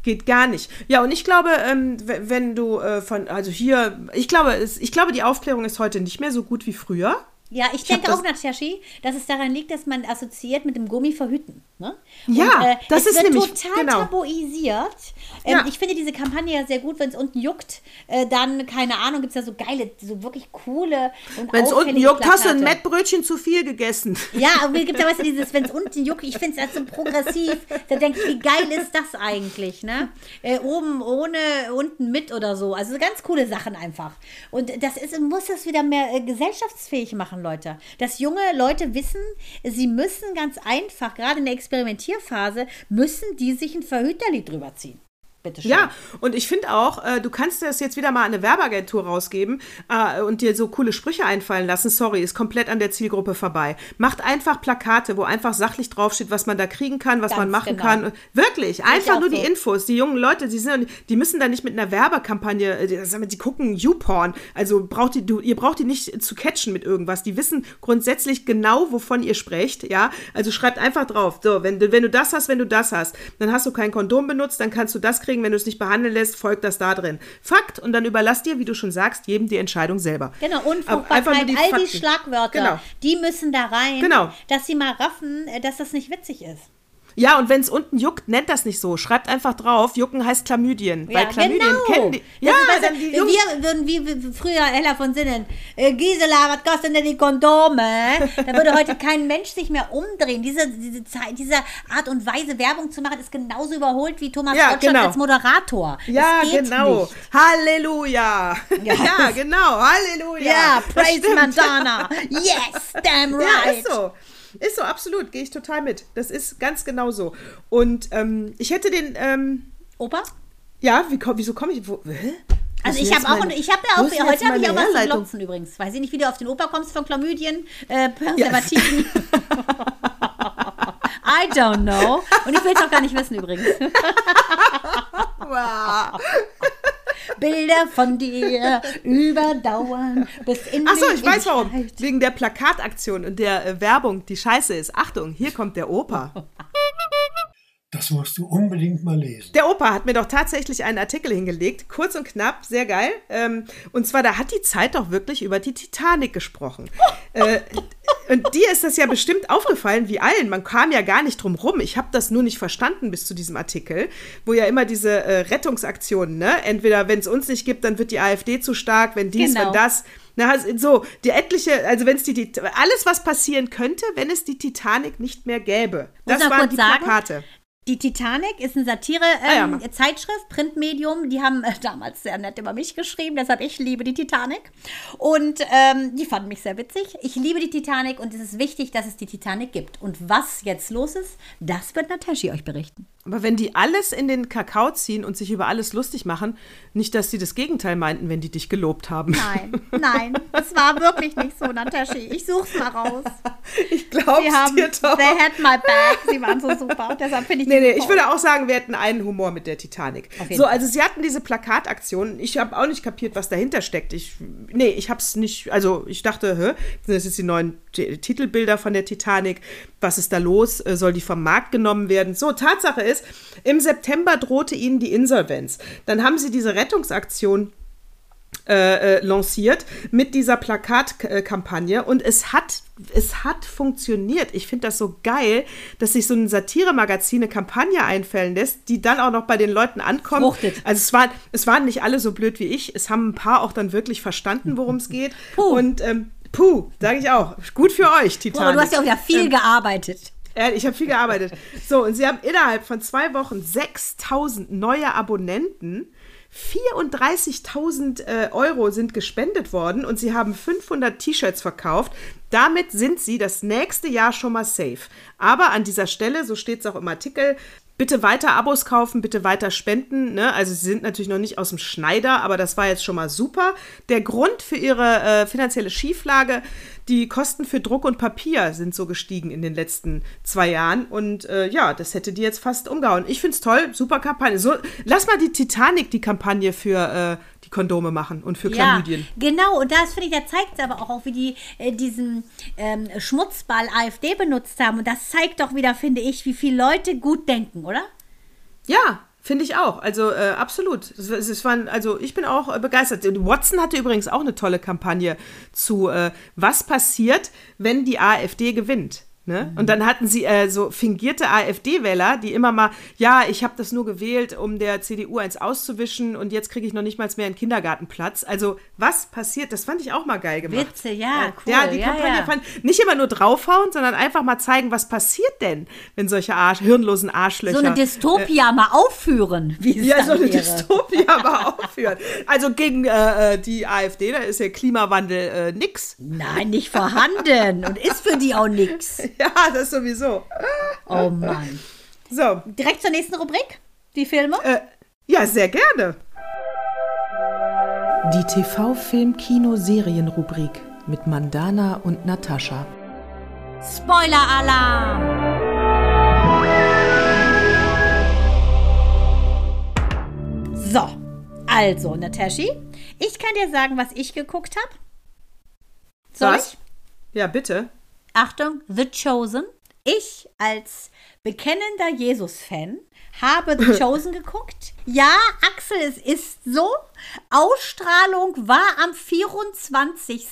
Geht gar nicht. Ja, und ich glaube, ähm, wenn du äh, von, also hier, ich glaube, es, ich glaube, die Aufklärung ist heute nicht mehr so gut wie früher. Ja, ich, hab denke das- auch, Nataschi, dass es daran liegt, dass man assoziiert mit dem Gummi verhüten. Ne? Ja, das es ist wird nämlich- total genau. tabuisiert. Ähm, Ja. Ich finde diese Kampagne ja sehr gut, wenn es unten juckt. Äh, dann, keine Ahnung, gibt es ja so geile, so wirklich coole und Wenn es unten juckt, hast du ein Plakate. Mettbrötchen zu viel gegessen. Ja, aber es gibt ja, weißt du, dieses, wenn es unten juckt, ich finde es so progressiv. Da denke ich, wie geil ist das eigentlich, ne? Äh, oben ohne, unten mit oder so. Also ganz coole Sachen einfach. Und das ist, muss das wieder mehr äh, gesellschaftsfähig machen, Leute. Dass junge Leute wissen, sie müssen ganz einfach, gerade in der Experimentierphase, müssen die sich ein Verhüterlied drüber ziehen. Bitte schön. Ja, und ich finde auch, äh, du kannst das jetzt wieder mal an eine Werbeagentur rausgeben äh, und dir so coole Sprüche einfallen lassen. Sorry, ist komplett an der Zielgruppe vorbei. Macht einfach Plakate, wo einfach sachlich draufsteht, was man da kriegen kann, was Ganz man machen genau. kann. Wirklich, einfach auch nur die so. Infos. Die jungen Leute, die, sind, die müssen da nicht mit einer Werbekampagne, äh, die, wir, die gucken YouPorn. Also braucht die, du, ihr braucht die nicht zu catchen mit irgendwas. Die wissen grundsätzlich genau, wovon ihr sprecht. Ja, also schreibt einfach drauf. So, wenn wenn du das hast, wenn du das hast, dann hast du kein Kondom benutzt, dann kannst du das kriegen. Wenn du es nicht behandeln lässt, folgt das da drin. Fakt. Und dann überlass dir, wie du schon sagst, jedem die Entscheidung selber. Genau, Unfruchtbarkeit, die all die Fakten. Schlagwörter, Genau. die müssen da rein, Genau. dass sie mal raffen, äh, dass das nicht witzig ist. Ja, und wenn es unten juckt, nennt das nicht so. Schreibt einfach drauf, jucken heißt Chlamydien. Weil Chlamydien kennen die. Ja, dann die wir würden wie früher Hella von Sinnen, äh, Gisela, was kosten denn die Kondome? Da würde heute kein Mensch sich mehr umdrehen. Diese, diese, Zeit, diese Art und Weise, Werbung zu machen, ist genauso überholt wie Thomas Ja, Gottschalk genau. als Moderator. Ja, genau. Nicht. Halleluja. Ja, Ja. genau. Halleluja. Ja, praise. Madonna. Yes, damn right. Ja, ist so. Ist so, absolut. Gehe ich total mit. Das ist ganz genau so. Und ähm, ich hätte den, ähm, Opa? ja, wie, wieso komme ich, wo, hä? Also ich habe auch, meine- ich habe ja auch, heute habe ich auch was zu glopfen übrigens. Weiß ich nicht, wie du auf den Opa kommst von Chlamydien, äh, Präservativen. I don't know. Und ich will es auch gar nicht wissen übrigens. Wow. Bilder von dir überdauern bis in Achso, ich weiß warum. Wegen der Plakataktion und der äh, Werbung, die scheiße ist. Achtung, hier kommt der Opa. Das musst du unbedingt mal lesen. Der Opa hat mir doch tatsächlich einen Artikel hingelegt, kurz und knapp, sehr geil. Ähm, und zwar, da hat die Zeit doch wirklich über die Titanic gesprochen. äh, und dir ist das ja bestimmt aufgefallen, wie allen. Man kam ja gar nicht drum rum. Ich habe das nur nicht verstanden bis zu diesem Artikel, wo ja immer diese äh, Rettungsaktionen, ne? Entweder, wenn es uns nicht gibt, dann wird die AfD zu stark, wenn dies, Genau. wenn das. Na, also so, die etliche, also wenn es die, die, alles, was passieren könnte, wenn es die Titanic nicht mehr gäbe. Das waren die sagen, Plakate. Die Titanic ist eine Ah ja, Satire-Zeitschrift, mach. Zeitschrift, Printmedium. Die haben äh, damals sehr nett über mich geschrieben, deshalb ich liebe die Titanic. Und ähm, die fanden mich sehr witzig. Ich liebe die Titanic und es ist wichtig, dass es die Titanic gibt. Und was jetzt los ist, das wird Nataschi euch berichten. Aber wenn die alles in den Kakao ziehen und sich über alles lustig machen, nicht, dass sie das Gegenteil meinten, wenn die dich gelobt haben. Nein, nein, es war wirklich nicht so, Nataschi. Ich such's mal raus. Ich glaub's Sie haben, dir doch. they had my back. Sie waren so super. Deshalb finde ich Nee, nee, ich toll. würde auch sagen, wir hätten einen Humor mit der Titanic. So, Fall. also sie hatten diese Plakataktion. Ich habe auch nicht kapiert, was dahinter steckt. Ich, nee, ich hab's nicht, also ich dachte, hä, sind das jetzt die neuen T Titelbilder von der Titanic? Was ist da los? Äh, Soll die vom Markt genommen werden? So, Tatsache ist, im September drohte ihnen die Insolvenz. Dann haben sie diese Rettungsaktion äh, äh, lanciert mit dieser Plakatkampagne und es hat, es hat funktioniert. Ich finde das so geil, dass sich so ein Satiremagazin eine Kampagne einfällen lässt, die dann auch noch bei den Leuten ankommt. Fruchtet. Also es waren, es waren nicht alle so blöd wie ich. Es haben ein paar auch dann wirklich verstanden, worum es geht. Puh. Und ähm, puh, sage ich auch. Gut für euch, Titanic. Aber du hast ja auch wieder viel Ähm, gearbeitet. Ich habe viel gearbeitet. So, und sie haben innerhalb von zwei Wochen 6000 neue Abonnenten. 34.000 äh, Euro sind gespendet worden und sie haben 500 T-Shirts verkauft. Damit sind sie das nächste Jahr schon mal safe. Aber an dieser Stelle, so steht es auch im Artikel, bitte weiter Abos kaufen, bitte weiter spenden. Ne? Also sie sind natürlich noch nicht aus dem Schneider, aber das war jetzt schon mal super. Der Grund für ihre äh, finanzielle Schieflage, die Kosten für Druck und Papier sind so gestiegen in den letzten zwei Jahren. Und äh, ja, das hätte die jetzt fast umgehauen. Ich finde es toll, super Kampagne. So, lass mal die Titanic die Kampagne für äh, die Kondome machen und für Chlamydien. genau. Und das finde ich, da zeigt es aber auch, wie die äh, diesen ähm, Schmutzball AfD benutzt haben. Und das zeigt doch wieder, finde ich, wie viele Leute gut denken, oder? Ja, finde ich auch. Also äh, absolut. Es, es waren, also ich bin auch äh, begeistert. Watson hatte übrigens auch eine tolle Kampagne zu, äh, was passiert, wenn die AfD gewinnt. Ne? Und dann hatten sie äh, so fingierte AfD-Wähler, die immer mal, ja, ich habe das nur gewählt, um der CDU eins auszuwischen und jetzt kriege ich noch nicht mal mehr einen Kindergartenplatz. Also was passiert? Das fand ich auch mal geil gemacht. Witze, ja, cool. Ja, die Ja, Kampagne ja. fand nicht immer nur draufhauen, sondern einfach mal zeigen, was passiert denn, wenn solche Arsch, hirnlosen Arschlöcher So eine Dystopia mal aufführen, wie es ja, so eine wäre. Dystopia mal aufführen. Also gegen äh, äh, die AfD, da ist ja Klimawandel äh, nix. Nein, nicht vorhanden und ist für die auch nix. Ja, das sowieso. Oh Mann. So, Direkt zur nächsten Rubrik, die Filme. äh, ja, sehr gerne. Die TV-Film-Kino-Serien-Rubrik mit Mandana und Natascha. Spoiler-Alarm! So, also, Nataschi, ich kann dir sagen, was ich geguckt habe. Soll Was? ich? Ja, bitte. Achtung, The Chosen. Ich als bekennender Jesus-Fan habe The Chosen geguckt. Ja, Axel, es ist so. Ausstrahlung war am 24.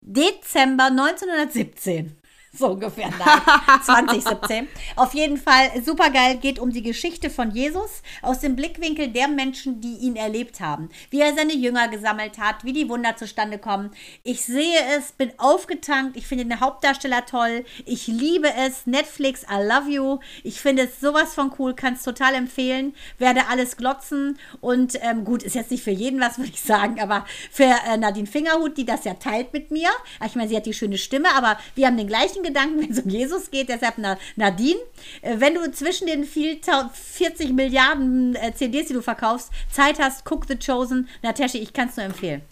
Dezember 1917. So ungefähr, nein, 2017. Auf jeden Fall super geil, geht um die Geschichte von Jesus aus dem Blickwinkel der Menschen, die ihn erlebt haben. Wie er seine Jünger gesammelt hat, wie die Wunder zustande kommen. Ich sehe es, bin aufgetankt, ich finde den Hauptdarsteller toll, ich liebe es. Netflix, I love you. Ich finde es sowas von cool, kann es total empfehlen. Werde alles glotzen und ähm, gut, ist jetzt nicht für jeden was, würde ich sagen, aber für äh, Nadine Fingerhut, die das ja teilt mit mir. Ich meine, sie hat die schöne Stimme, aber wir haben den gleichen Gedanken, wenn es um Jesus geht. Deshalb Na, Nadine, äh, wenn du zwischen den viel, tau- 40 Milliarden äh, CDs, die du verkaufst, Zeit hast, guck The Chosen. Natascha, ich kann es nur empfehlen.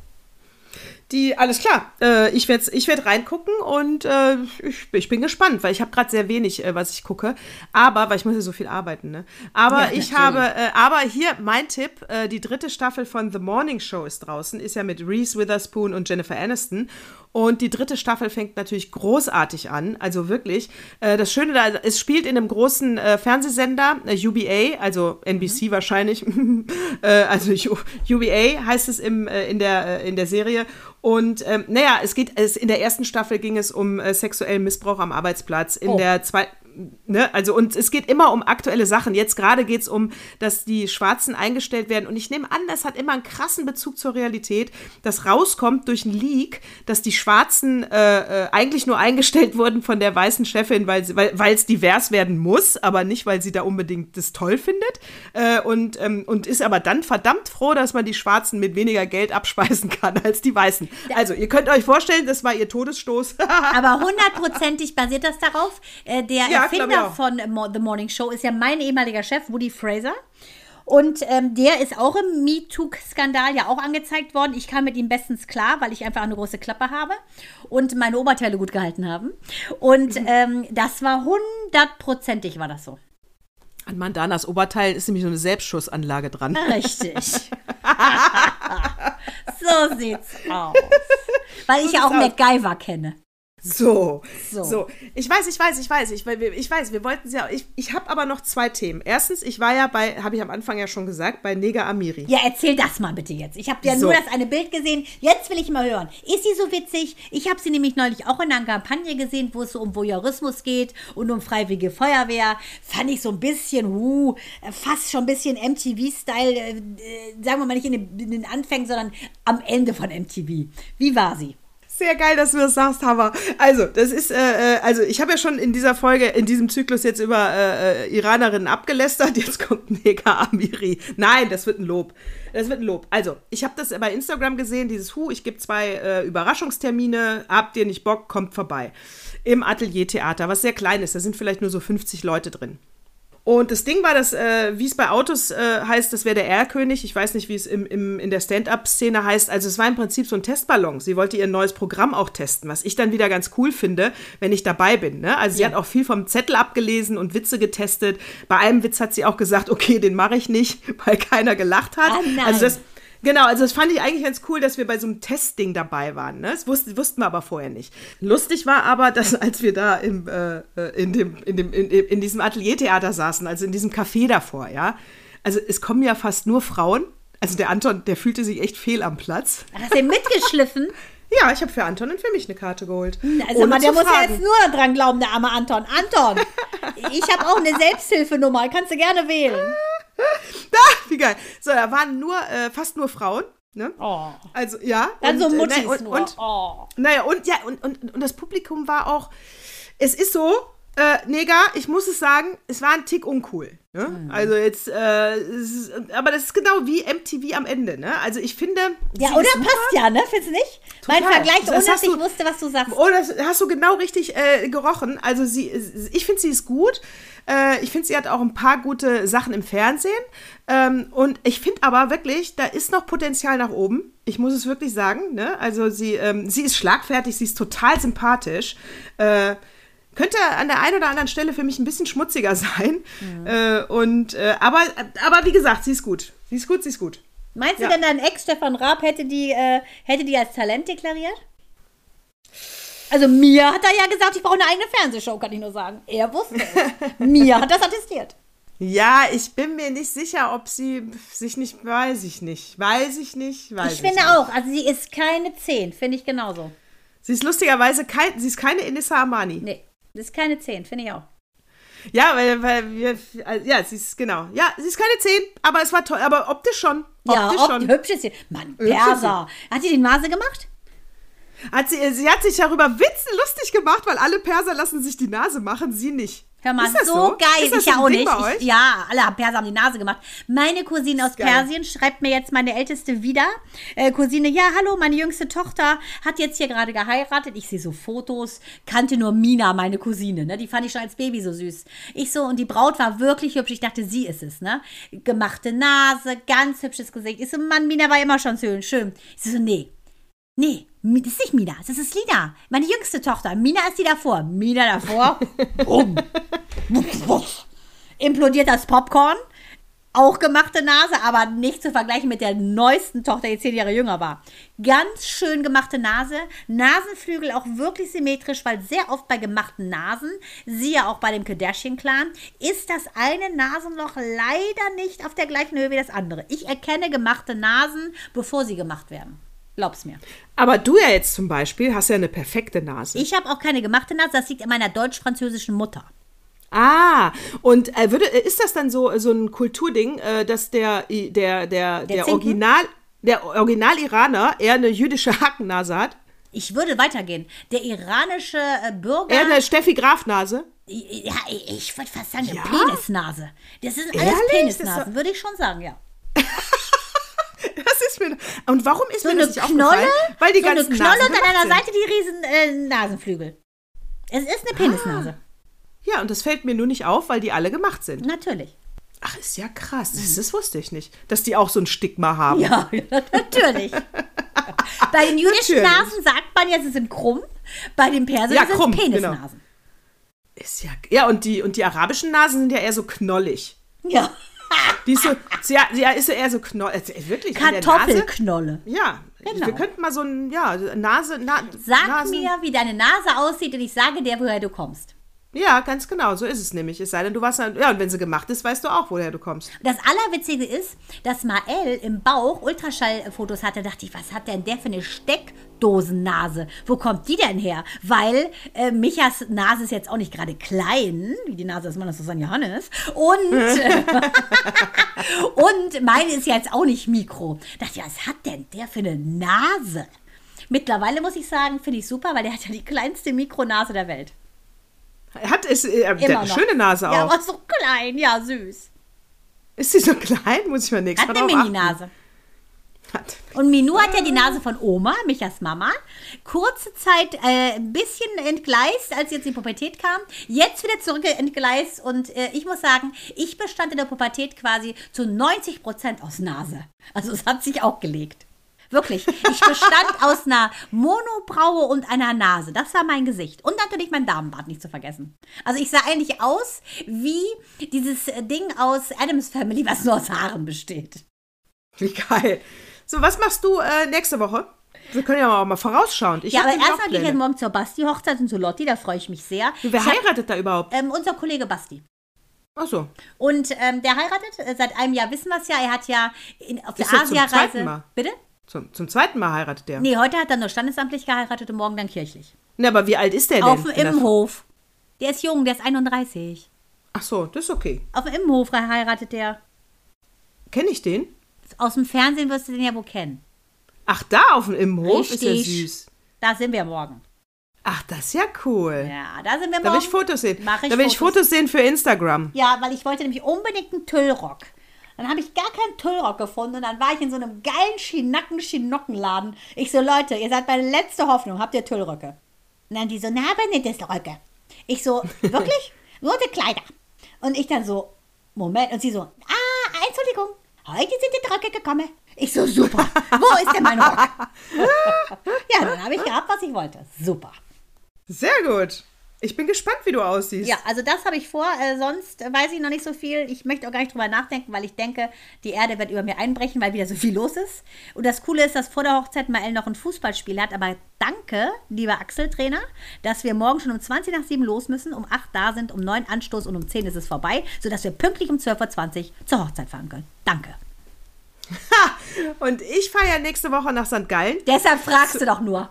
die, alles klar. Äh, ich werde ich werd reingucken und äh, ich, ich bin gespannt, weil ich habe gerade sehr wenig, äh, was ich gucke. Aber, weil ich muss ja so viel arbeiten, ne? Aber Ja, ich natürlich. habe, äh, aber hier mein Tipp, die dritte Staffel von The Morning Show ist draußen, ist ja mit Reese Witherspoon und Jennifer Aniston. Und die dritte Staffel fängt natürlich großartig an, also wirklich. Äh, das Schöne da, es spielt in einem großen äh, Fernsehsender, äh, UBA, also NBC wahrscheinlich, äh, also UBA heißt es im, in, der, in der Serie. Und ähm, naja, es geht, es, in der ersten Staffel ging es um sexuellen Missbrauch am Arbeitsplatz. In Oh. der zweiten, ne, also und es geht immer um aktuelle Sachen. Jetzt gerade geht es um, dass die Schwarzen eingestellt werden. Und ich nehme an, das hat immer einen krassen Bezug zur Realität, dass rauskommt durch einen Leak, dass die Schwarzen äh, äh, eigentlich nur eingestellt wurden von der weißen Chefin, weil sie- weil es divers werden muss, aber nicht, weil sie da unbedingt das toll findet. Äh, und, ähm, und ist aber dann verdammt froh, dass man die Schwarzen mit weniger Geld abspeisen kann als die Weißen. Also, ihr könnt euch vorstellen, das war ihr Todesstoß. Aber hundertprozentig basiert das darauf. Äh, der Ja, Erfinder auch. von The Morning Show ist ja mein ehemaliger Chef, Woody Fraser. Und ähm, der ist auch im MeToo-Skandal ja auch angezeigt worden. Ich kam mit ihm bestens klar, weil ich einfach eine große Klappe habe und meine Oberteile gut gehalten haben. Und Mhm. ähm, das war hundertprozentig, war das so. An Mandanas Oberteil ist nämlich so eine Selbstschussanlage dran. Richtig. so sieht's aus. Weil ich ja auch aus. MacGyver kenne. So, So. so, Ich weiß, ich weiß, ich weiß, ich, ich weiß, wir wollten ja, ich, ich habe aber noch zwei Themen. Erstens, ich war ja bei, habe ich am Anfang ja schon gesagt, bei Nega Amiri. Ja, erzähl das mal bitte jetzt. Ich habe ja So. nur das eine Bild gesehen. Jetzt will ich mal hören. Ist sie so witzig? Ich habe sie nämlich neulich auch in einer Kampagne gesehen, wo es so um Voyeurismus geht und um freiwillige Feuerwehr. Fand ich so ein bisschen, uh, fast schon ein bisschen MTV-Style. Äh, äh, sagen wir mal nicht in den, in den Anfängen, sondern am Ende von MTV. Wie war sie? Sehr geil, dass du das sagst, Hammer. Also, das ist, äh, äh, also ich habe ja schon in dieser Folge, in diesem Zyklus jetzt über äh, äh, Iranerinnen abgelästert. Jetzt kommt Nega Amiri. Nein, das wird ein Lob. Das wird ein Lob. Also, ich habe das bei Instagram gesehen, dieses Hu, ich gebe zwei äh, Überraschungstermine, habt ihr nicht Bock, kommt vorbei. Im Ateliertheater, was sehr klein ist, da sind vielleicht nur so 50 Leute drin. Und das Ding war, dass, äh, wie es bei Autos äh, heißt, das wäre der Erlkönig. Ich weiß nicht, wie es im, im, in der Stand-up-Szene heißt. Also es war im Prinzip so ein Testballon. Sie wollte ihr neues Programm auch testen, was ich dann wieder ganz cool finde, wenn ich dabei bin. Ne? Also sie hat auch viel vom Zettel abgelesen und Witze getestet. Bei einem Witz hat sie auch gesagt, okay, den mache ich nicht, weil keiner gelacht hat. Ah, nein. Also das, Genau, also das fand ich eigentlich ganz cool, dass wir bei so einem Testding dabei waren. Ne? Das wussten, wussten wir aber vorher nicht. Lustig war aber, dass als wir da im, äh, äh, in, dem, in, dem, in, in diesem Ateliertheater saßen, also in diesem Café davor, ja, also es kommen ja fast nur Frauen. Also der Anton, der fühlte sich echt fehl am Platz. Hast du ihn mitgeschliffen? Ja, ich habe für Anton und für mich eine Karte geholt. Also Ohne man, der muss ja jetzt nur dran glauben, der arme Anton. Anton, ich habe auch eine Selbsthilfenummer. Kannst du gerne wählen. Ah, wie geil. So, da waren nur, äh, fast nur Frauen. Ne? Oh. Also, ja. Dann so und, äh, Muttis ne, und, nur. und, oh. Naja, und ja, und, und, und das Publikum war auch. Es ist so, äh, Nega, ich muss es sagen, es war ein Tick uncool. Ne? Mhm. Also jetzt, äh, es ist, aber das ist genau wie MTV am Ende. Ne? Also ich finde. Ja, oder? super. Passt ja, ne? Findest du nicht? Mein Total. Vergleich, Das ohne dass ich du- wusste, was du sagst. Oh, das hast du genau richtig äh, gerochen. Also sie, ich finde, sie ist gut. Äh, ich finde, sie hat auch ein paar gute Sachen im Fernsehen. Ähm, und ich finde aber wirklich, da ist noch Potenzial nach oben. Ich muss es wirklich sagen. Ne? Also sie, ähm, sie ist schlagfertig, sie ist total sympathisch. Äh, könnte an der einen oder anderen Stelle für mich ein bisschen schmutziger sein. Äh, und äh, aber, aber wie gesagt, sie ist gut. Sie ist gut, sie ist gut. Meinst du Ja. denn, dein Ex Stefan Raab hätte die, äh, hätte die als Talent deklariert? Also mir hat er ja gesagt, ich brauche eine eigene Fernsehshow, kann ich nur sagen. Er wusste es. mir hat das attestiert. Ja, ich bin mir nicht sicher, ob sie sich nicht, weiß ich nicht, weiß ich nicht, weiß Ich ich finde nicht. auch, also sie ist keine 10, finde ich genauso. Sie ist lustigerweise kein, sie ist keine Inissa Amani. Nee, das ist keine 10, finde ich auch. Ja, weil, weil wir, also, ja, sie ist, genau. Ja, sie ist keine 10, aber es war toll, aber optisch schon. Ja, Optisch schon. hübsch ist sie. Mann, Perser. Hat sie die Nase gemacht? Hat sie, sie hat sich darüber Witze lustig gemacht, weil alle Perser lassen sich die Nase machen, sie nicht. Hör mal, ist das so, so? geil. Ist das ich ja auch Ding nicht. bei euch? Ich, ja, alle haben Perser haben die Nase gemacht. Meine Cousine aus. Persien schreibt mir jetzt meine älteste wieder. Äh, Cousine, ja, hallo, meine jüngste Tochter hat jetzt hier gerade geheiratet. Ich sehe so Fotos, kannte nur Mina, meine Cousine, ne? Die fand ich schon als Baby so süß. Ich so, und die Braut war wirklich hübsch. Ich dachte, sie ist es, ne? Gemachte Nase, ganz hübsches Gesicht. Ich so, Mann, Mina war immer schon schön. schön. Ich so, nee. Nee, Das ist nicht Mina, das ist Lina, meine jüngste Tochter. Mina ist die davor. Mina davor. Bumm. Implodiert das Popcorn. Auch gemachte Nase, aber nicht zu vergleichen mit der neuesten Tochter, die zehn Jahre jünger war. Ganz schön gemachte Nase. Nasenflügel auch wirklich symmetrisch, weil sehr oft bei gemachten Nasen, siehe auch bei dem Kardashian-Clan, ist das eine Nasenloch leider nicht auf der gleichen Höhe wie das andere. Ich erkenne gemachte Nasen, bevor sie gemacht werden. Glaub's mir. Aber du ja jetzt zum Beispiel hast ja eine perfekte Nase. Ich habe auch keine gemachte Nase, das liegt an meiner deutsch-französischen Mutter. Ah, und äh, würde, äh, ist das dann so, so ein Kulturding, äh, dass der, der, der, der, Zinken? Original, der Original-Iraner eher eine jüdische Hackennase hat? Ich würde weitergehen. Der iranische äh, Bürger. Eher eine Steffi Graf-Nase? Ja, ich würde fast sagen, eine Ja? Penisnase. Das sind alles Ehrlich? Penisnasen, würde ich schon sagen, ja. Das ist mir. Und warum ist So mir eine das nicht Knolle, aufgefallen? Weil die so eine ganzen Knolle Nasen und an einer. Seite die riesen äh, Nasenflügel. Es ist eine Penisnase. Ja, und das fällt mir nur nicht auf, weil die alle gemacht sind. Natürlich. Ach, ist ja krass. Das, das wusste ich nicht. Dass die auch so ein Stigma haben. Ja, natürlich. Bei den jüdischen Natürlich. Nasen sagt man ja, sie sind krumm. Bei den Persern Ja, sind es krumm, genau. Penisnasen. Ist ja, ja und, die, und die arabischen Nasen sind ja eher so knollig. Ja. Die ist so, sie, ja, sie ist eher so knollig. Wirklich, an der Nase. Kartoffelknolle. Ja, Genau. wir könnten mal so ein, ja, Nase, na, Sag Nasen, mir, wie deine Nase aussieht und ich sage dir, woher du kommst. Ja, ganz genau, so ist es nämlich. Es sei denn, du warst, ja, und wenn sie gemacht ist, weißt du auch, woher du kommst. Das Allerwitzige ist, dass Mael im Bauch Ultraschallfotos hatte. Da dachte ich, was hat denn der für eine Steckdosennase? Wo kommt die denn her? Weil äh, Michas Nase ist jetzt auch nicht gerade klein, wie die Nase des Mannes Susanne Johannes. Und, und meine ist ja jetzt auch nicht mikro. Da dachte ich, was hat denn der für eine Nase? Mittlerweile muss ich sagen, finde ich super, weil der hat ja die kleinste Mikronase der Welt. Er hat es, äh, eine schöne Nase Ja, auch. aber so klein, ja, süß. Ist sie so klein? Muss ich mal nächstes Hat eine. Mini-Nase. Hat. Und Minou hat ja die Nase von Oma, Michas Mama. Kurze Zeit äh, ein bisschen entgleist, als sie jetzt in die Pubertät kam. Jetzt wieder zurück entgleist. Und äh, ich muss sagen, ich bestand in der Pubertät quasi zu 90 Prozent aus Nase. Also es hat sich auch gelegt. Wirklich. Ich bestand aus einer Monobraue und einer Nase. Das war mein Gesicht. Und natürlich mein Damenbart nicht zu vergessen. Also ich sah eigentlich aus wie dieses Ding aus Adams Family, was nur aus Haaren besteht. Wie geil. So, was machst du äh, nächste Woche? Wir können ja mal, mal vorausschauen. Ich Ja, hab aber auch erstmal gehe ich jetzt morgen zur Basti-Hochzeit und zu Lotti, da freue ich mich sehr. Wer Ich hab, heiratet da überhaupt? ähm, unser Kollege Basti. Ach so. Und ähm, der heiratet, äh, seit einem Jahr wissen wir es ja, er hat ja in, auf der Ist er zum zweiten Asia-Reise. Mal? Bitte? Zum, zum zweiten Mal heiratet der. Nee, heute hat er nur standesamtlich geheiratet und morgen dann kirchlich. Na, aber wie alt ist der denn? Auf dem der- Immenhof. Der ist jung, der ist 31. Ach so, das ist okay. Auf dem Immenhof heiratet der. Kenne ich den? Aus dem Fernsehen wirst du den ja wohl kennen. Ach, da auf dem Immenhof ist ja Richtig. süß. Da sind wir morgen. Ach, das ist ja cool. Ja, da sind wir Da morgen. will ich Fotos sehen. Ich da will ich Fotos. Sehen für Instagram. Ja, weil ich wollte nämlich unbedingt einen Tüllrock. Dann habe ich gar keinen Tüllrock gefunden und dann war ich in so einem geilen Schinacken-Schinockenladen. Ich so, Leute, ihr seid meine letzte Hoffnung, habt ihr Tüllröcke? Und dann die so, na, aber nicht das Röcke. Ich so, wirklich? Nur die Kleider. Und ich dann so, Moment. Und sie so, ah, Entschuldigung, heute sind die Röcke gekommen. Ich so, super. Wo ist denn mein Rock? ja, dann habe ich gehabt, was ich wollte. Super. Sehr gut. Ich bin gespannt, wie du aussiehst. Ja, also das habe ich vor. Äh, sonst weiß ich noch nicht so viel. Ich möchte auch gar nicht drüber nachdenken, weil ich denke, die Erde wird über mir einbrechen, weil wieder so viel los ist. Und das Coole ist, dass vor der Hochzeit Mael noch ein Fußballspiel hat. Aber danke, lieber Axel-Trainer, dass wir morgen schon um 20 nach 7 los müssen, um 8 da sind, um 9 Anstoß und um 10 ist es vorbei, sodass wir pünktlich um 12.20 Uhr zur Hochzeit fahren können. Danke. Ha! Und ich fahre ja nächste Woche nach St. Gallen, Deshalb fragst du doch nur.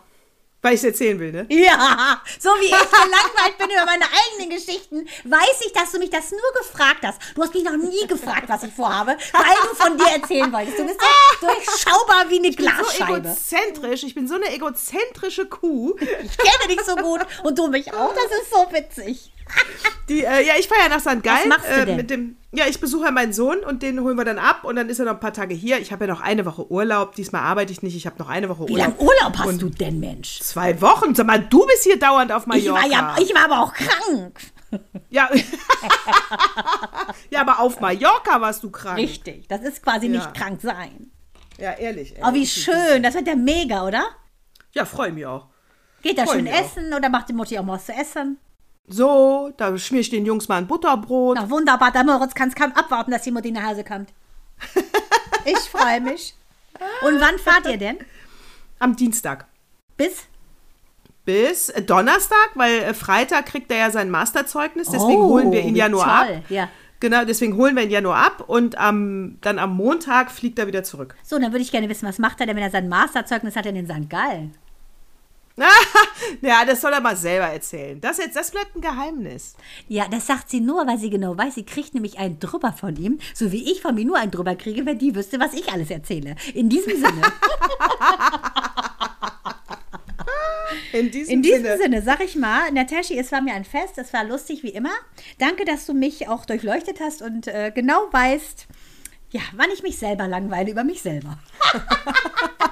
Weil ich es erzählen will, ne? Ja, so wie ich gelangweilt bin über meine eigenen Geschichten, weiß ich, dass du mich das nur gefragt hast. Du hast mich noch nie gefragt, was ich vorhabe, weil du von dir erzählen wolltest. Du bist ja durchschaubar wie eine Ich bin so Glasscheibe. egozentrisch. Ich bin so eine egozentrische Kuh. Ich kenne dich so gut und du mich auch. Das ist so witzig. Die, äh, ja, ich fahre ja nach St. Gallen. machst du äh, denn? Mit dem, ja, ich besuche ja meinen Sohn und den holen wir dann ab und dann ist er noch ein paar Tage hier. Ich habe ja noch eine Woche Urlaub. Diesmal arbeite ich nicht. Ich habe noch eine Woche Wie Urlaub. lange Urlaub hast Und du denn, Mensch? Zwei Wochen. Sag mal, du bist hier dauernd auf Ich Mallorca. war, ja, ich war aber auch krank. ja. ja, aber auf Mallorca warst du krank. Richtig. Das ist quasi Ja. nicht krank sein. Ja, ehrlich. Ey. Oh, wie schön. Das wird ja mega, oder? Ja, freue mich auch. Geht da schön mich auch. essen oder macht die Mutti auch mal was zu essen? So, da schmier ich den Jungs mal ein Butterbrot. Na wunderbar, der Moritz kann es kaum abwarten, dass die Mutti nach Hause kommt. Ich freue mich. Und wann fahrt ihr denn? Am Dienstag. Bis? Bis äh, Donnerstag, weil äh, Freitag kriegt er ja sein Masterzeugnis, deswegen holen wir ihn ja nur ab. Oh. Ja. Genau, deswegen holen wir ihn ja nur ab und am, dann am Montag fliegt er wieder zurück. So, dann würde ich gerne wissen, was macht er denn, wenn er sein Masterzeugnis hat in den St. Gallen? ja, das soll er mal selber erzählen. Das jetzt, das bleibt ein Geheimnis. Ja, das sagt sie nur, weil sie genau weiß, sie kriegt nämlich einen drüber von ihm, so wie ich von mir nur einen drüber kriege, wenn die wüsste, was ich alles erzähle. In diesem Sinne. In diesem, In diesem Sinne. Sinne, sag ich mal, Nataschi, es war mir ein Fest, es war lustig wie immer. Danke, dass du mich auch durchleuchtet hast und äh, genau weißt, ja, wann ich mich selber langweile über mich selber.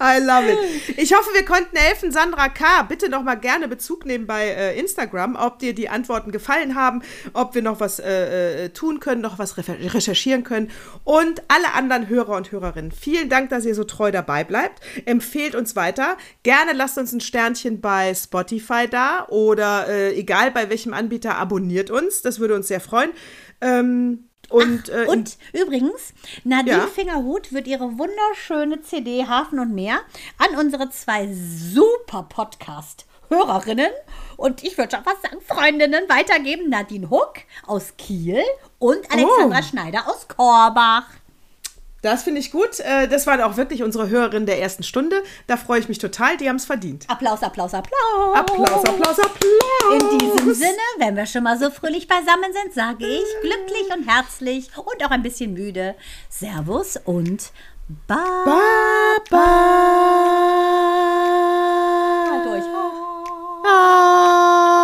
I love it. Ich hoffe, wir konnten helfen. Sandra K., bitte noch mal gerne Bezug nehmen bei äh, Instagram, ob dir die Antworten gefallen haben, ob wir noch was äh, äh, tun können, noch was recherchieren können. Und alle anderen Hörer und Hörerinnen, vielen Dank, dass ihr so treu dabei bleibt. Empfehlt uns weiter. Gerne lasst uns ein Sternchen bei Spotify da oder äh, egal bei welchem Anbieter, abonniert uns. Das würde uns sehr freuen. Ähm, und, äh, Und übrigens, Nadine Ja. Fingerhut wird ihre wunderschöne CD Hafen und Meer an unsere zwei super Podcast-Hörerinnen und ich würde schon fast sagen Freundinnen weitergeben. Nadine Huck aus Kiel und Alexandra Oh. Schneider aus Korbach. Das finde ich gut. Äh, Das waren auch wirklich unsere Hörerinnen der ersten Stunde. Da freue ich mich total. Die haben es verdient. Applaus, Applaus, Applaus. Applaus, Applaus, Applaus. In diesem Sinne, wenn wir schon mal so fröhlich beisammen sind, sage ich glücklich und herzlich und auch ein bisschen müde. Servus und Bye. Baba. Durch. Ah.